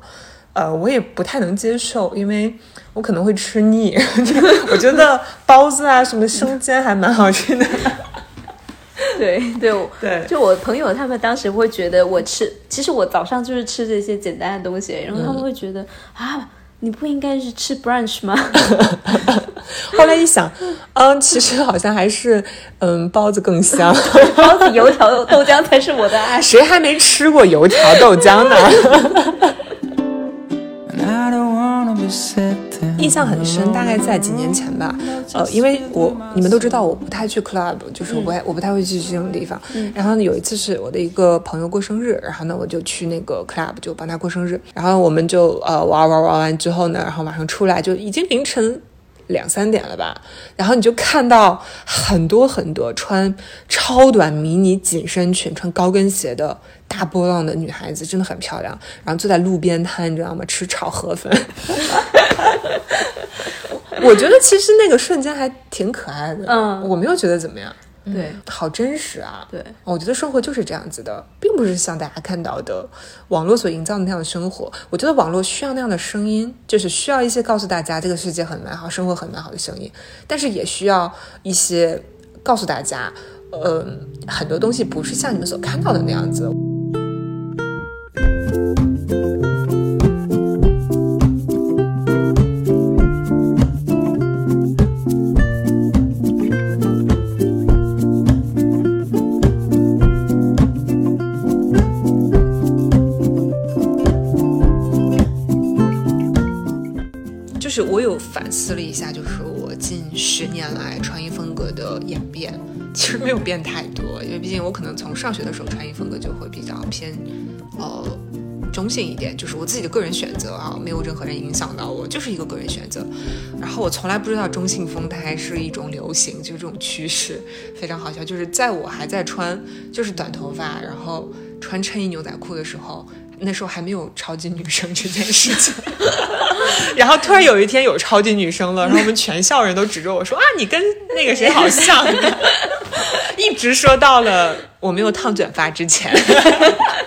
呃，我也不太能接受，因为我可能会吃腻。我觉得包子啊，什么生煎还蛮好吃的。对 对对，就我朋友他们当时会觉得我吃，其实我早上就是吃这些简单的东西，然后他们会觉得啊，你不应该是吃 brunch 吗？后来一想，嗯，其实好像还是嗯包子更香，包子、油条、豆浆才是我的爱。谁还没吃过油条豆浆呢？印象很深，大概在几年前吧。呃，因为我你们都知道，我不太去 club，就是我不我不太会去这种地方。然后呢，有一次是我的一个朋友过生日，然后呢，我就去那个 club 就帮他过生日。然后我们就呃玩玩玩完之后呢，然后马上出来，就已经凌晨。两三点了吧，然后你就看到很多很多穿超短迷你紧身裙、穿高跟鞋的大波浪的女孩子，真的很漂亮。然后坐在路边摊，你知道吗？吃炒河粉。我觉得其实那个瞬间还挺可爱的。嗯，我没有觉得怎么样。对，好真实啊！对，我觉得生活就是这样子的，并不是像大家看到的网络所营造的那样的生活。我觉得网络需要那样的声音，就是需要一些告诉大家这个世界很美好、生活很美好的声音，但是也需要一些告诉大家，嗯，很多东西不是像你们所看到的那样子。就是我有反思了一下，就是我近十年来穿衣风格的演变，其实没有变太多，因为毕竟我可能从上学的时候穿衣风格就会比较偏，呃，中性一点，就是我自己的个人选择啊，没有任何人影响到我，就是一个个人选择。然后我从来不知道中性风它还是一种流行，就是这种趋势，非常好笑。就是在我还在穿就是短头发，然后穿衬衣牛仔裤的时候。那时候还没有超级女生这件事情，然后突然有一天有超级女生了，然后我们全校人都指着我说啊，你跟那个谁好像，一直说到了我没有烫卷发之前，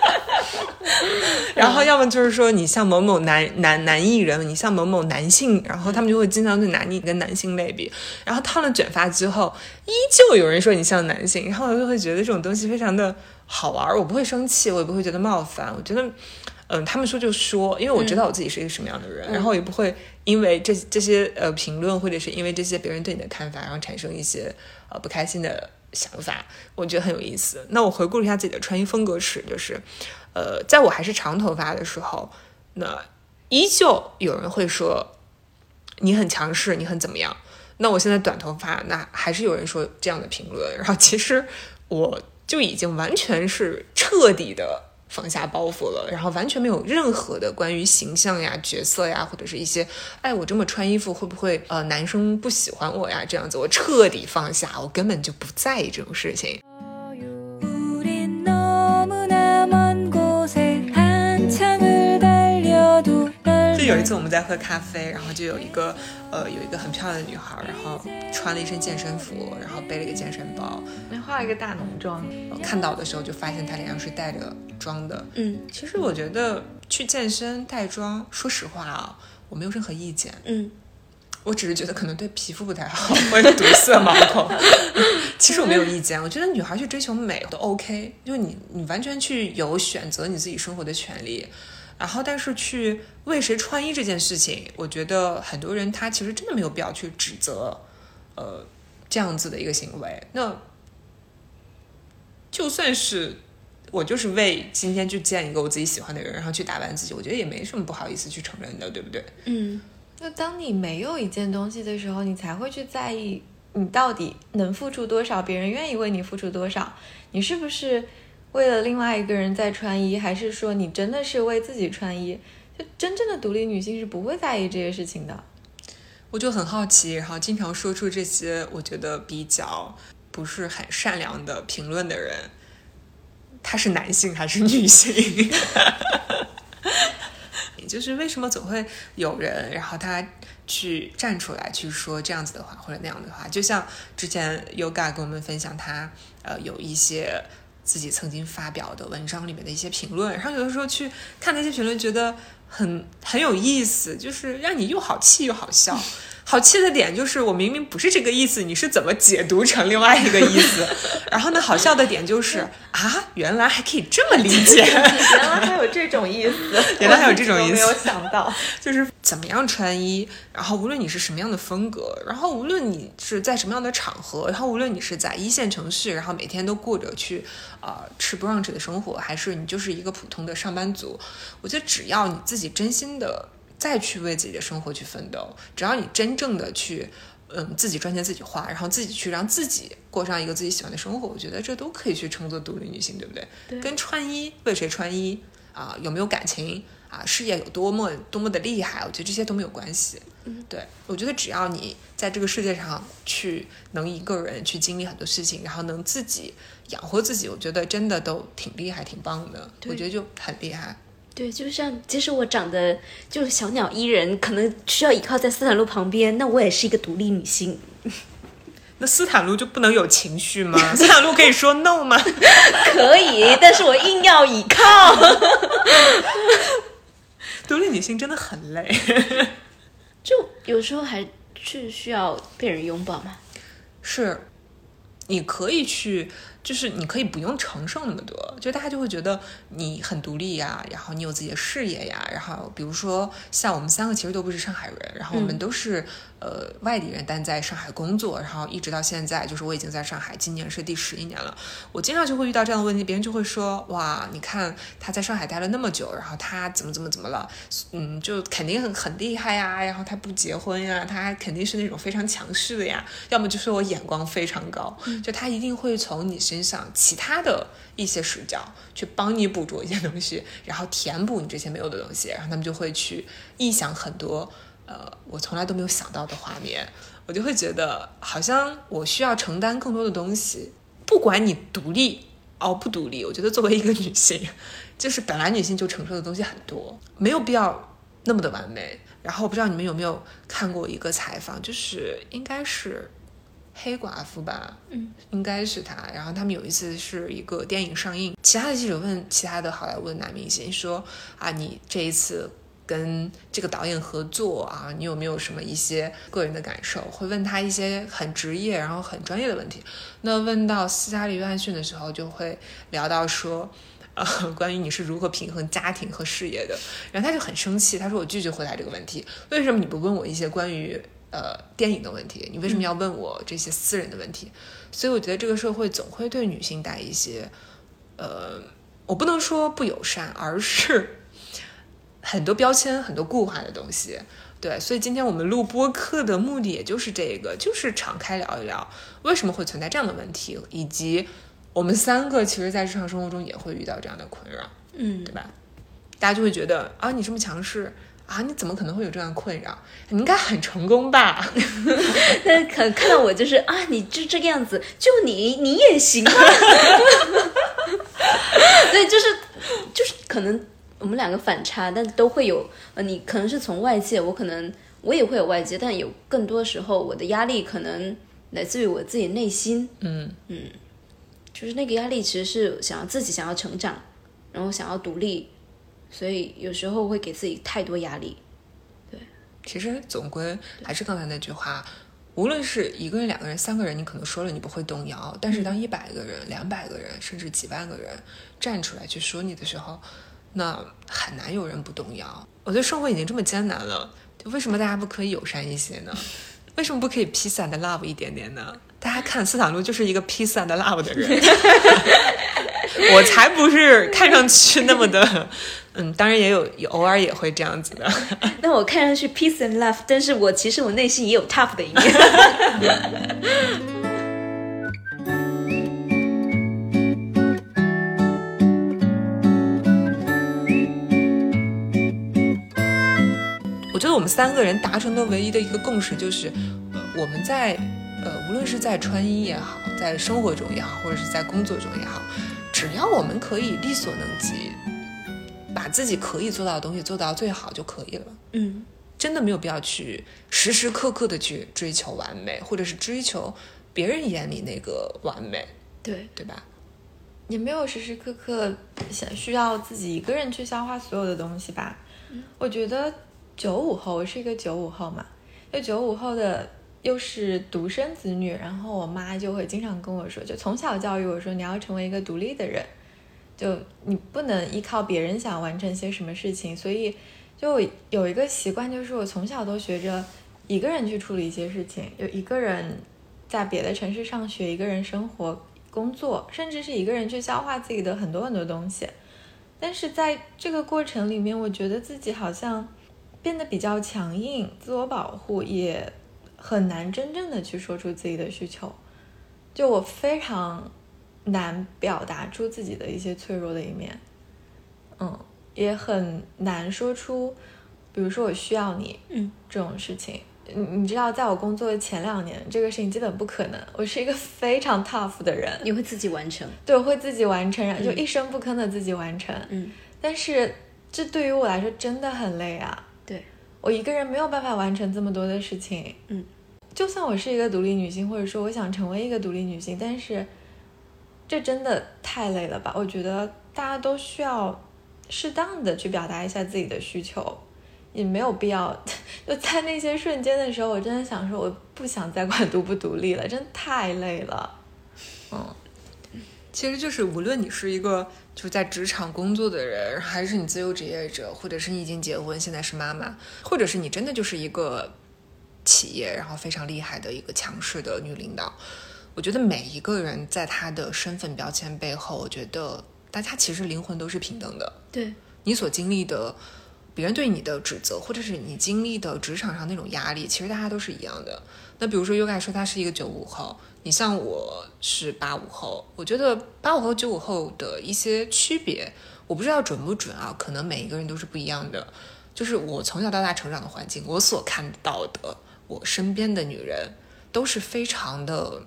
然后要么就是说你像某某男男男艺人，你像某某男性，然后他们就会经常对拿你跟男性类比，然后烫了卷发之后，依旧有人说你像男性，然后我就会觉得这种东西非常的。好玩，我不会生气，我也不会觉得冒犯。我觉得，嗯，他们说就说，因为我知道我自己是一个什么样的人，然后也不会因为这这些呃评论，或者是因为这些别人对你的看法，然后产生一些呃不开心的想法。我觉得很有意思。那我回顾了一下自己的穿衣风格史，就是，呃，在我还是长头发的时候，那依旧有人会说你很强势，你很怎么样。那我现在短头发，那还是有人说这样的评论。然后其实我。就已经完全是彻底的放下包袱了，然后完全没有任何的关于形象呀、角色呀，或者是一些，哎，我这么穿衣服会不会呃男生不喜欢我呀？这样子，我彻底放下，我根本就不在意这种事情。有一次我们在喝咖啡，然后就有一个呃有一个很漂亮的女孩，然后穿了一身健身服，然后背了一个健身包，那化了一个大浓妆，看到的时候就发现她脸上是带着妆的。嗯其实我觉得去健身带妆，说实话啊，我没有任何意见。嗯，我只是觉得可能对皮肤不太好，会堵塞毛孔。其实我没有意见，我觉得女孩去追求美都 OK，就你你完全去有选择你自己生活的权利。然后，但是去为谁穿衣这件事情，我觉得很多人他其实真的没有必要去指责，呃，这样子的一个行为。那就算是我就是为今天去见一个我自己喜欢的人，然后去打扮自己，我觉得也没什么不好意思去承认的，对不对？嗯，那当你没有一件东西的时候，你才会去在意你到底能付出多少，别人愿意为你付出多少，你是不是为了另外一个人在穿衣，还是说你真的是为自己穿衣？就真正的独立女性是不会在意这些事情的。我就很好奇，然后经常说出这些我觉得比较不是很善良的评论的人，他是男性还是女性？就是为什么总会有人，然后他去站出来去说这样子的话或者那样的话？就像之前 Yoga 跟我们分享他呃有一些自己曾经发表的文章里面的一些评论，然后有的时候去看那些评论，觉得很很有意思，就是让你又好气又好笑。好气的点就是我明明不是这个意思，你是怎么解读成另外一个意思？然后呢，好笑的点就是啊，原来还可以这么理解。原来还有这种意思，原来还有这种意思没有想到。就是怎么样穿衣，然后无论你是什么样的风格，然后无论你是在什么样的场合，然后无论你是在一线城市，然后每天都过着去呃吃 brunch 的生活，还是你就是一个普通的上班族，我觉得只要你自己真心的再去为自己的生活去奋斗，只要你真正的去。嗯，自己赚钱自己花，然后自己去让自己过上一个自己喜欢的生活，我觉得这都可以去称作独立女性，对不对？对跟穿衣为谁穿衣啊、有没有感情啊，事业有多么多么的厉害，我觉得这些都没有关系。嗯，对，我觉得只要你在这个世界上去能一个人去经历很多事情，然后能自己养活自己，我觉得真的都挺厉害、挺棒的。对我觉得就很厉害。对，就像即使我长得就是小鸟依人，可能需要依靠在斯坦路旁边，那我也是一个独立女性。那斯坦路就不能有情绪吗？斯坦路可以说 no 吗？可以，但是我硬要倚靠。独立女性真的很累。就有时候还是需要被人拥抱吗。是，你可以去，就是你可以不用承受那么多，就大家就会觉得你很独立呀，然后你有自己的事业呀，然后比如说像我们三个其实都不是上海人，然后我们都是、呃外地人，但在上海工作，然后一直到现在，就是我已经在上海，今年是第十一年了。我经常就会遇到这样的问题，别人就会说哇，你看他在上海待了那么久，然后他怎么怎么怎么了，嗯，就肯定很很厉害呀，然后他不结婚呀，他肯定是那种非常强势的呀，要么就是我眼光非常高，就他一定会从你身上其他的一些视角去帮你捕捉一些东西，然后填补你这些没有的东西，然后他们就会去臆想很多呃我从来都没有想到的画面，我就会觉得好像我需要承担更多的东西，不管你独立哦不独立，我觉得作为一个女性，就是本来女性就承受的东西很多，没有必要那么的完美。然后我不知道你们有没有看过一个采访，就是应该是黑寡妇吧，嗯，应该是她。然后他们有一次是一个电影上映，其他的记者问其他的好莱坞的男明星说啊，你这一次跟这个导演合作啊，你有没有什么一些个人的感受？会问他一些很职业然后很专业的问题。那问到斯嘉丽·约翰逊的时候，就会聊到说。呃，关于你是如何平衡家庭和事业的，然后他就很生气，他说我拒绝回答这个问题，为什么你不问我一些关于呃电影的问题？你为什么要问我这些私人的问题？所以我觉得这个社会总会对女性带一些，呃，我不能说不友善，而是 很多标签、很多固化的东西。对，所以今天我们录播课的目的也就是这个，就是敞开聊一聊为什么会存在这样的问题，以及我们三个其实在日常生活中也会遇到这样的困扰，嗯对，吧？大家就会觉得啊，你这么强势啊，你怎么可能会有这样的困扰？你应该很成功吧？但可能看到我就是啊，你就这个样子，就你你也行啊。对，就是就是可能我们两个反差，但都会有呃，你可能是从外界，我可能我也会有外界，但有更多时候我的压力可能来自于我自己内心，嗯嗯就是那个压力其实是想要自己想要成长，然后想要独立，所以有时候会给自己太多压力。对其实总归还是刚才那句话，无论是一个人、两个人、三个人，你可能说了你不会动摇，但是当一百个人、两百个人，甚至几万个人站出来去说你的时候，那很难有人不动摇。我觉得生活已经这么艰难了，就为什么大家不可以友善一些呢？为什么不可以 peace and love 一点点呢？大家看斯坦路就是一个 peace and love 的人，我才不是看上去那么的，嗯，当然也有偶尔也会这样子的。那我看上去 peace and love，但是我其实我内心也有 tough 的一面。我觉得我们三个人达成的唯一的一个共识就是，呃，我们在呃，无论是在穿衣也好，在生活中也好，或者是在工作中也好，只要我们可以力所能及，把自己可以做到的东西做到最好就可以了。嗯，真的没有必要去时时刻刻的去追求完美，或者是追求别人眼里那个完美，对，对吧？也没有时时刻刻想需要自己一个人去消化所有的东西吧。我觉得九五后，我是一个九五后嘛，就九五后的又是独生子女，然后我妈就会经常跟我说，就从小教育我说你要成为一个独立的人，就你不能依靠别人想完成些什么事情，所以就有一个习惯，就是我从小都学着一个人去处理一些事情，就一个人在别的城市上学，一个人生活、工作，甚至是一个人去消化自己的很多很多东西。但是在这个过程里面，我觉得自己好像变得比较强硬，自我保护也 很难真正的去说出自己的需求。就我非常难表达出自己的一些脆弱的一面，嗯，也很难说出，比如说我需要你，嗯，这种事情。你你知道，在我工作的前两年，这个事情基本不可能。我是一个非常 tough 的人，你会自己完成。对，我会自己完成，然后就一声不吭的自己完成。嗯，但是这对于我来说真的很累啊。对，我一个人没有办法完成这么多的事情。嗯，就算我是一个独立女性，或者说我想成为一个独立女性，但是这真的太累了吧？我觉得大家都需要适当的去表达一下自己的需求，也没有必要 就在那些瞬间的时候，我真的想说，我不想再管独不独立了，真太累了。嗯。其实就是无论你是一个就是在职场工作的人，还是你自由职业者，或者是你已经结婚现在是妈妈，或者是你真的就是一个企业然后非常厉害的一个强势的女领导，我觉得每一个人在他的身份标签背后，我觉得大家其实灵魂都是平等的。对，你所经历的别人对你的指责，或者是你经历的职场上那种压力，其实大家都是一样的。那比如说 Yoga 说他是一个九五后，你像我是八五后，我觉得八五后、九五后的一些区别，我不知道准不准啊，可能每一个人都是不一样的。就是我从小到大成长的环境，我所看到的，我身边的女人都是非常的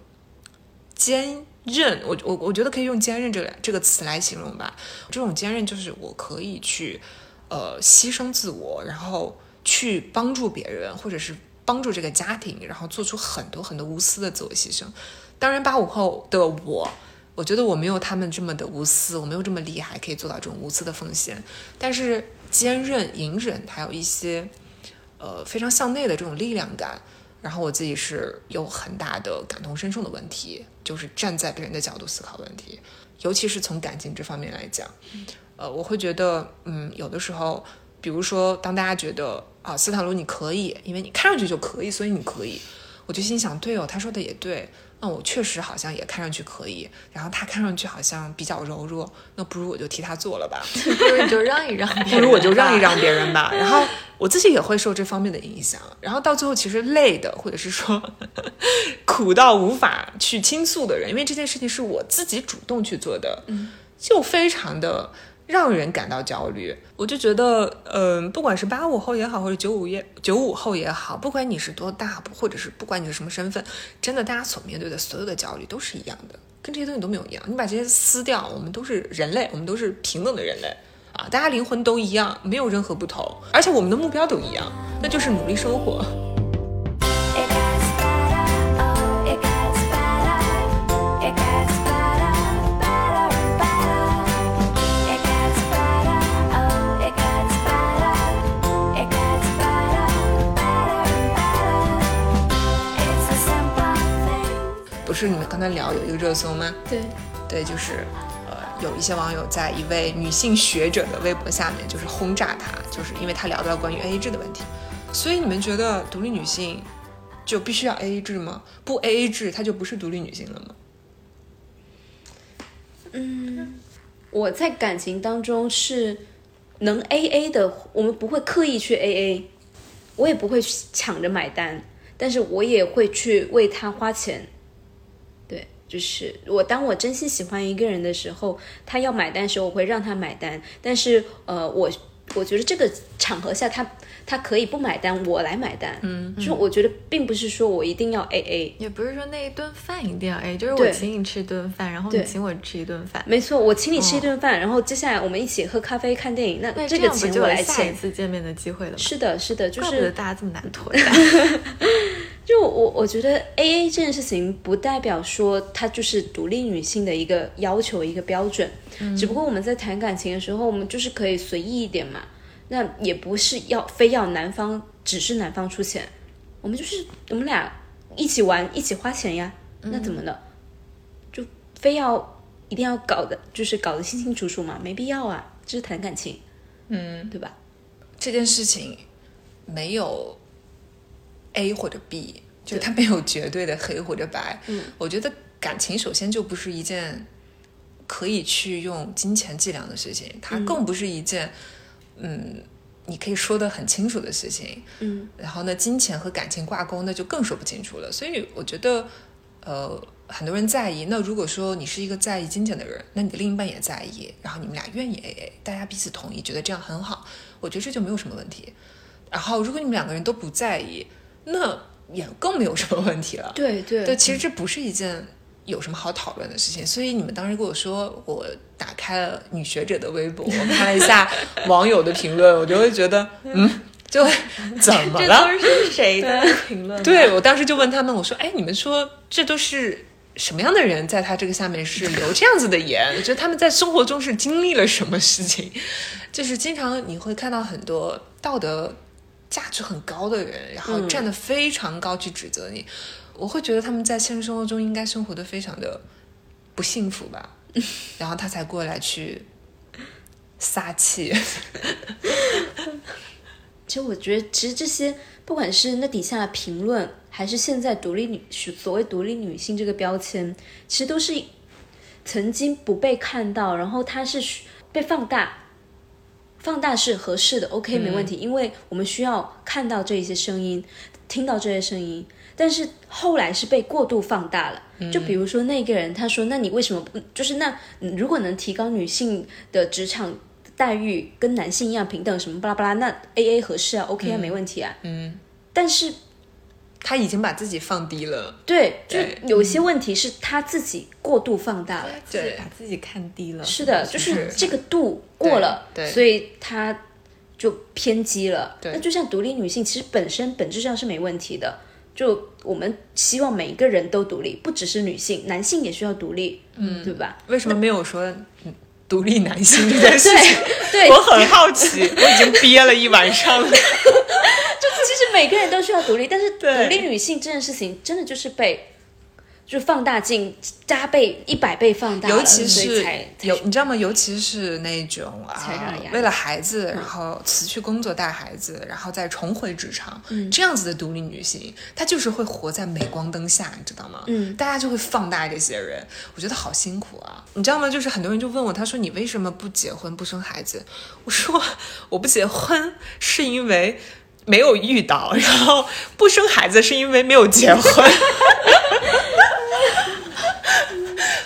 坚韧。我我我觉得可以用坚韧这个这个词来形容吧。这种坚韧就是我可以去呃牺牲自我，然后去帮助别人，或者是帮助这个家庭，然后做出很多很多无私的自我牺牲。当然，八五后的我，我觉得我没有他们这么的无私，我没有这么厉害，可以做到这种无私的奉献。但是坚韧、隐忍，还有一些呃非常向内的这种力量感。然后我自己是有很大的感同身受的问题，就是站在别人的角度思考问题，尤其是从感情这方面来讲，呃，我会觉得，嗯，有的时候，比如说当大家觉得啊，斯坦卢你可以，因为你看上去就可以，所以你可以，我就心想，对哦，他说的也对，那我确实好像也看上去可以，然后他看上去好像比较柔弱，那不如我就替他做了吧，不如你就让一让别人吧，不如我就让一让别人吧。然后我自己也会受这方面的影响，然后到最后其实累的，或者是说 苦到无法去倾诉的人，因为这件事情是我自己主动去做的，嗯，就非常的让人感到焦虑。我就觉得，嗯、不管是八五后也好，或者九五也九五后也好，不管你是多大，或者是不管你是什么身份，真的大家所面对的所有的焦虑都是一样的，跟这些东西都没有一样。你把这些撕掉，我们都是人类，我们都是平等的人类。啊，大家灵魂都一样，没有任何不同，而且我们的目标都一样，那就是努力生活。不是你们刚才聊有一个热搜吗？对，对，就是呃，有一些网友在一位女性学者的微博下面就是轰炸她，就是因为她聊到关于 AA 制的问题。所以你们觉得独立女性就必须要 AA 制吗？不 AA 制，她就不是独立女性了吗？嗯我在感情当中是能 A A 的，我们不会刻意去 A A，我也不会抢着买单，但是我也会去为他花钱。就是我当我真心喜欢一个人的时候，他要买单的时候，我会让他买单。但是呃，我我觉得这个场合下他可以不买单，我来买单。嗯，就是我觉得并不是说我一定要 A A。也不是说那一顿饭一定要 A，就是我请你吃一顿饭，然后你请我吃一顿饭。没错，我请你吃一顿饭，然后接下来我们一起喝咖啡、看电影，那那这个钱我来欠。下一次见面的机会了？是的，是的，就是大家这么难脱单。就我我觉得 A A 这件事情不代表说它就是独立女性的一个要求一个标准，只不过我们在谈感情的时候，我们就是可以随意一点嘛，那也不是要非要男方只是男方出钱，我们就是我们俩一起玩一起花钱呀，那怎么了？就非要一定要搞的，就是搞得清清楚楚嘛，没必要啊，这是谈感情，嗯，对吧？这件事情没有 A 或者 B，就是它没有绝对的黑或者白。嗯，我觉得感情首先就不是一件可以去用金钱计量的事情，它更不是一件嗯你可以说的很清楚的事情。嗯，然后呢，金钱和感情挂钩，那就更说不清楚了。所以我觉得，呃，很多人在意。那如果说你是一个在意金钱的人，那你的另一半也在意，然后你们俩愿意 AA，大家彼此同意，觉得这样很好，我觉得这就没有什么问题。然后，如果你们两个人都不在意，那也更没有什么问题了。对对对，其实这不是一件有什么好讨论的事情。所以你们当时跟我说，我打开了女学者的微博，我看了一下网友的评论，我就会觉得，嗯，就怎么了这了？都是谁的评论？对，我当时就问他们，我说：“哎，你们说这都是什么样的人在他这个下面是留这样子的言？就他们在生活中是经历了什么事情？就是经常你会看到很多道德价值很高的人，然后站得非常高去指责你，我会觉得他们在现实生活中应该生活的非常的不幸福吧，然后他才过来去撒气。其实我觉得，其实这些不管是那底下的评论，还是现在独立女所谓独立女性这个标签，其实都是曾经不被看到，然后它是被放大，放大是合适的，OK 没问题，因为我们需要看到这一些声音，听到这些声音，但是后来是被过度放大了。就比如说那个人，他说：“那你为什么不？就是那嗯如果能提高女性的职场待遇跟男性一样平等，什么巴拉巴拉，那 A A 合适啊，OK 啊，没问题啊。嗯，但是他已经把自己放低了。对，就有些问题是他自己过度放大了。对把自己看低了。是的，就是这个度过了，对对所以他就偏激了。对那就像独立女性，其实本身本质上是没问题的。就我们希望每一个人都独立，不只是女性，男性也需要独立，嗯，对吧？为什么没有说嗯独立男性这件事情？对，我很好奇，我已经憋了一晚上了。就其实每个人都需要独立，但是独立女性这件事情真的就是被就放大镜加倍、一百倍放大，尤其是有，你知道吗？尤其是那种啊为了孩子，然后辞去工作带孩子，然后再重回职场，这样子的独立女性，她就是会活在镁光灯下，你知道吗？嗯大家就会放大这些人，我觉得好辛苦啊！你知道吗？就是很多人就问我，他说你为什么不结婚不生孩子？我说 我不结婚是因为。没有遇到，然后不生孩子是因为没有结婚。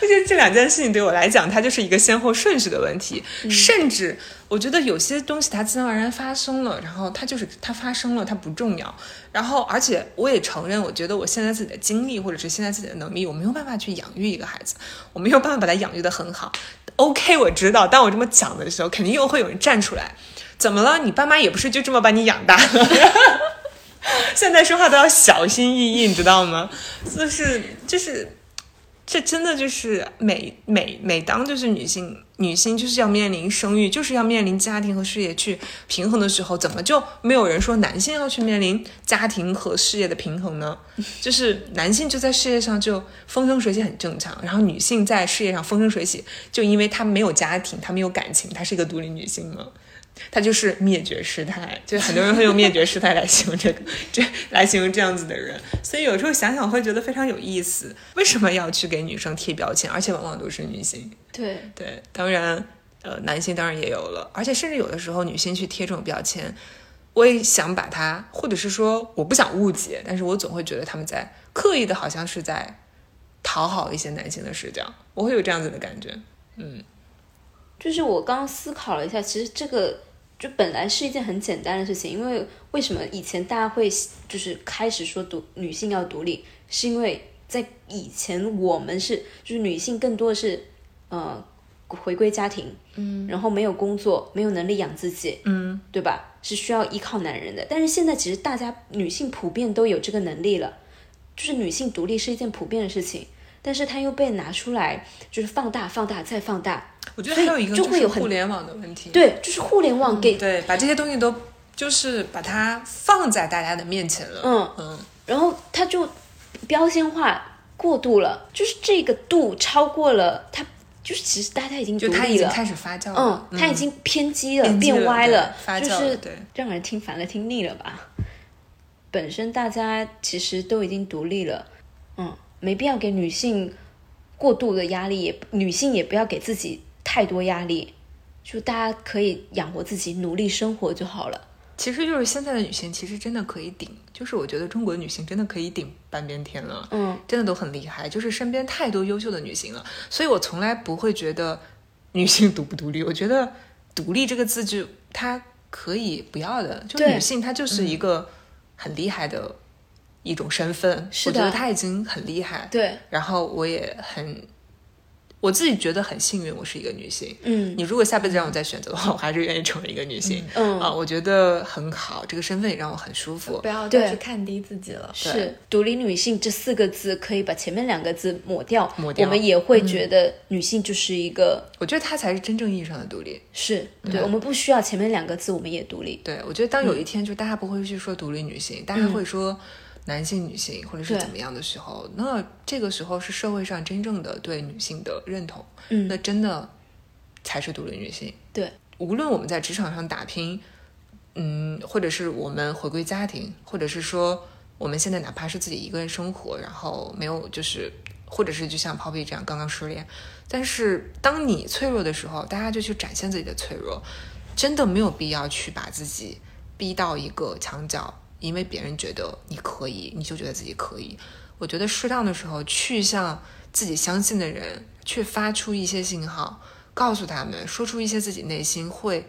而且这两件事情对我来讲，它就是一个先后顺序的问题。甚至我觉得有些东西它自然而然发生了，然后它就是它发生了，它不重要。然后，而且我也承认，我觉得我现在自己的精力或者是现在自己的能力，我没有办法去养育一个孩子，我没有办法把他养育的很好。OK，我知道。当我这么讲的时候，肯定又会有人站出来，怎么了？你爸妈也不是就这么把你养大的。现在说话都要小心翼翼，你知道吗？就是就是，这真的就是每每每当就是女性女性就是要面临生育，就是要面临家庭和事业去平衡的时候，怎么就没有人说男性要去面临家庭和事业的平衡呢？就是男性就在事业上就风生水起很正常，然后女性在事业上风生水起，就因为她没有家庭，她没有感情，她是一个独立女性嘛。她就是灭绝师太，就很多人会用灭绝师太来形容这个，这来形容这样子的人。所以有时候想想会觉得非常有意思，为什么要去给女生贴标签，而且往往都是女性？对，对，当然，呃，男性当然也有了，而且甚至有的时候女性去贴这种标签，我也想把它，或者是说我不想误解，但是我总会觉得他们在刻意的，好像是在讨好一些男性的视角，我会有这样子的感觉。就是我刚刚思考了一下，其实这个就本来是一件很简单的事情，因为为什么以前大家会就是开始说独女性要独立，是因为在以前我们是就是女性更多的是呃回归家庭，嗯，然后没有工作，没有能力养自己，嗯，对吧？是需要依靠男人的。但是现在其实大家女性普遍都有这个能力了，就是女性独立是一件普遍的事情。但是它又被拿出来，就是放大、放大再放大，我觉得还有一个是就会有互联网的问题，对，就是互联网给对，把这些东西都就是把它放在大家的面前了，嗯嗯，然后它就标签化过度了，就是这个度超过了它，就是其实大家已经独就它已经开始发酵了，嗯，它已经偏激了，变歪了，发就是酵了对。让人听烦了、听腻了吧。本身大家其实都已经独立了，嗯，没必要给女性过度的压力，也女性也不要给自己太多压力，就大家可以养活自己，努力生活就好了。其实就是现在的女性，其实真的可以顶，就是我觉得中国的女性真的可以顶半边天了，嗯，真的都很厉害，就是身边太多优秀的女性了，所以我从来不会觉得女性独不独立，我觉得独立这个字就它可以不要的，就女性她就是一个很厉害的一种身份，是的我觉得她已经很厉害，对，然后我也很。我自己觉得很幸运，我是一个女性。嗯你如果下辈子让我再选择的话，我还是愿意成为一个女性。嗯啊，我觉得很好，这个身份也让我很舒服不。要对再去看低自己了。是独立女性这四个字可以把前面两个字抹掉，抹掉我们也会觉得女性就是一个、我觉得她才是真正意义上的独立。是对，我们不需要前面两个字，我们也独立。对，我觉得当有一天就大家不会去说独立女性，大家会说男性、女性或者是怎么样的时候，那这个时候是社会上真正的对女性的认同，嗯那真的才是独立女性。对，无论我们在职场上打拼，嗯，或者是我们回归家庭，或者是说我们现在哪怕是自己一个人生活，然后没有就是，或者是就像 Poppy 这样刚刚失恋，但是当你脆弱的时候，大家就去展现自己的脆弱，真的没有必要去把自己逼到一个墙角，因为别人觉得你可以，你就觉得自己可以。我觉得适当的时候去向自己相信的人去发出一些信号，告诉他们，说出一些自己内心会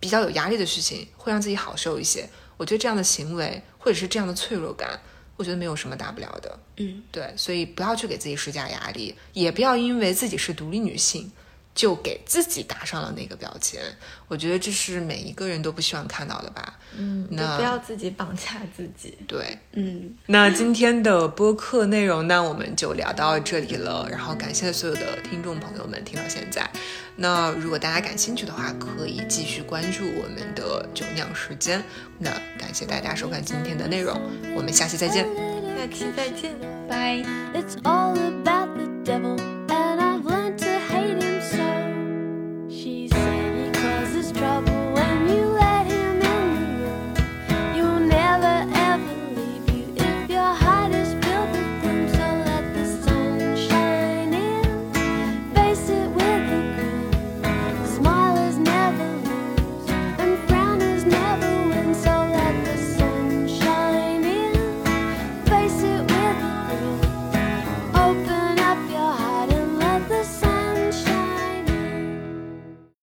比较有压力的事情，会让自己好受一些。我觉得这样的行为或者是这样的脆弱感，我觉得没有什么大不了的。嗯，对，所以不要去给自己施加压力，也不要因为自己是独立女性。就给自己打上了那个标签，我觉得这是每一个人都不希望看到的吧。嗯，那不要自己绑架自己。对，嗯，那今天的播客内容呢，我们就聊到这里了。然后感谢所有的听众朋友们听到现在。那如果大家感兴趣的话，可以继续关注我们的酒酿时间。那感谢大家收看今天的内容，我们下期再见。下期再见。拜。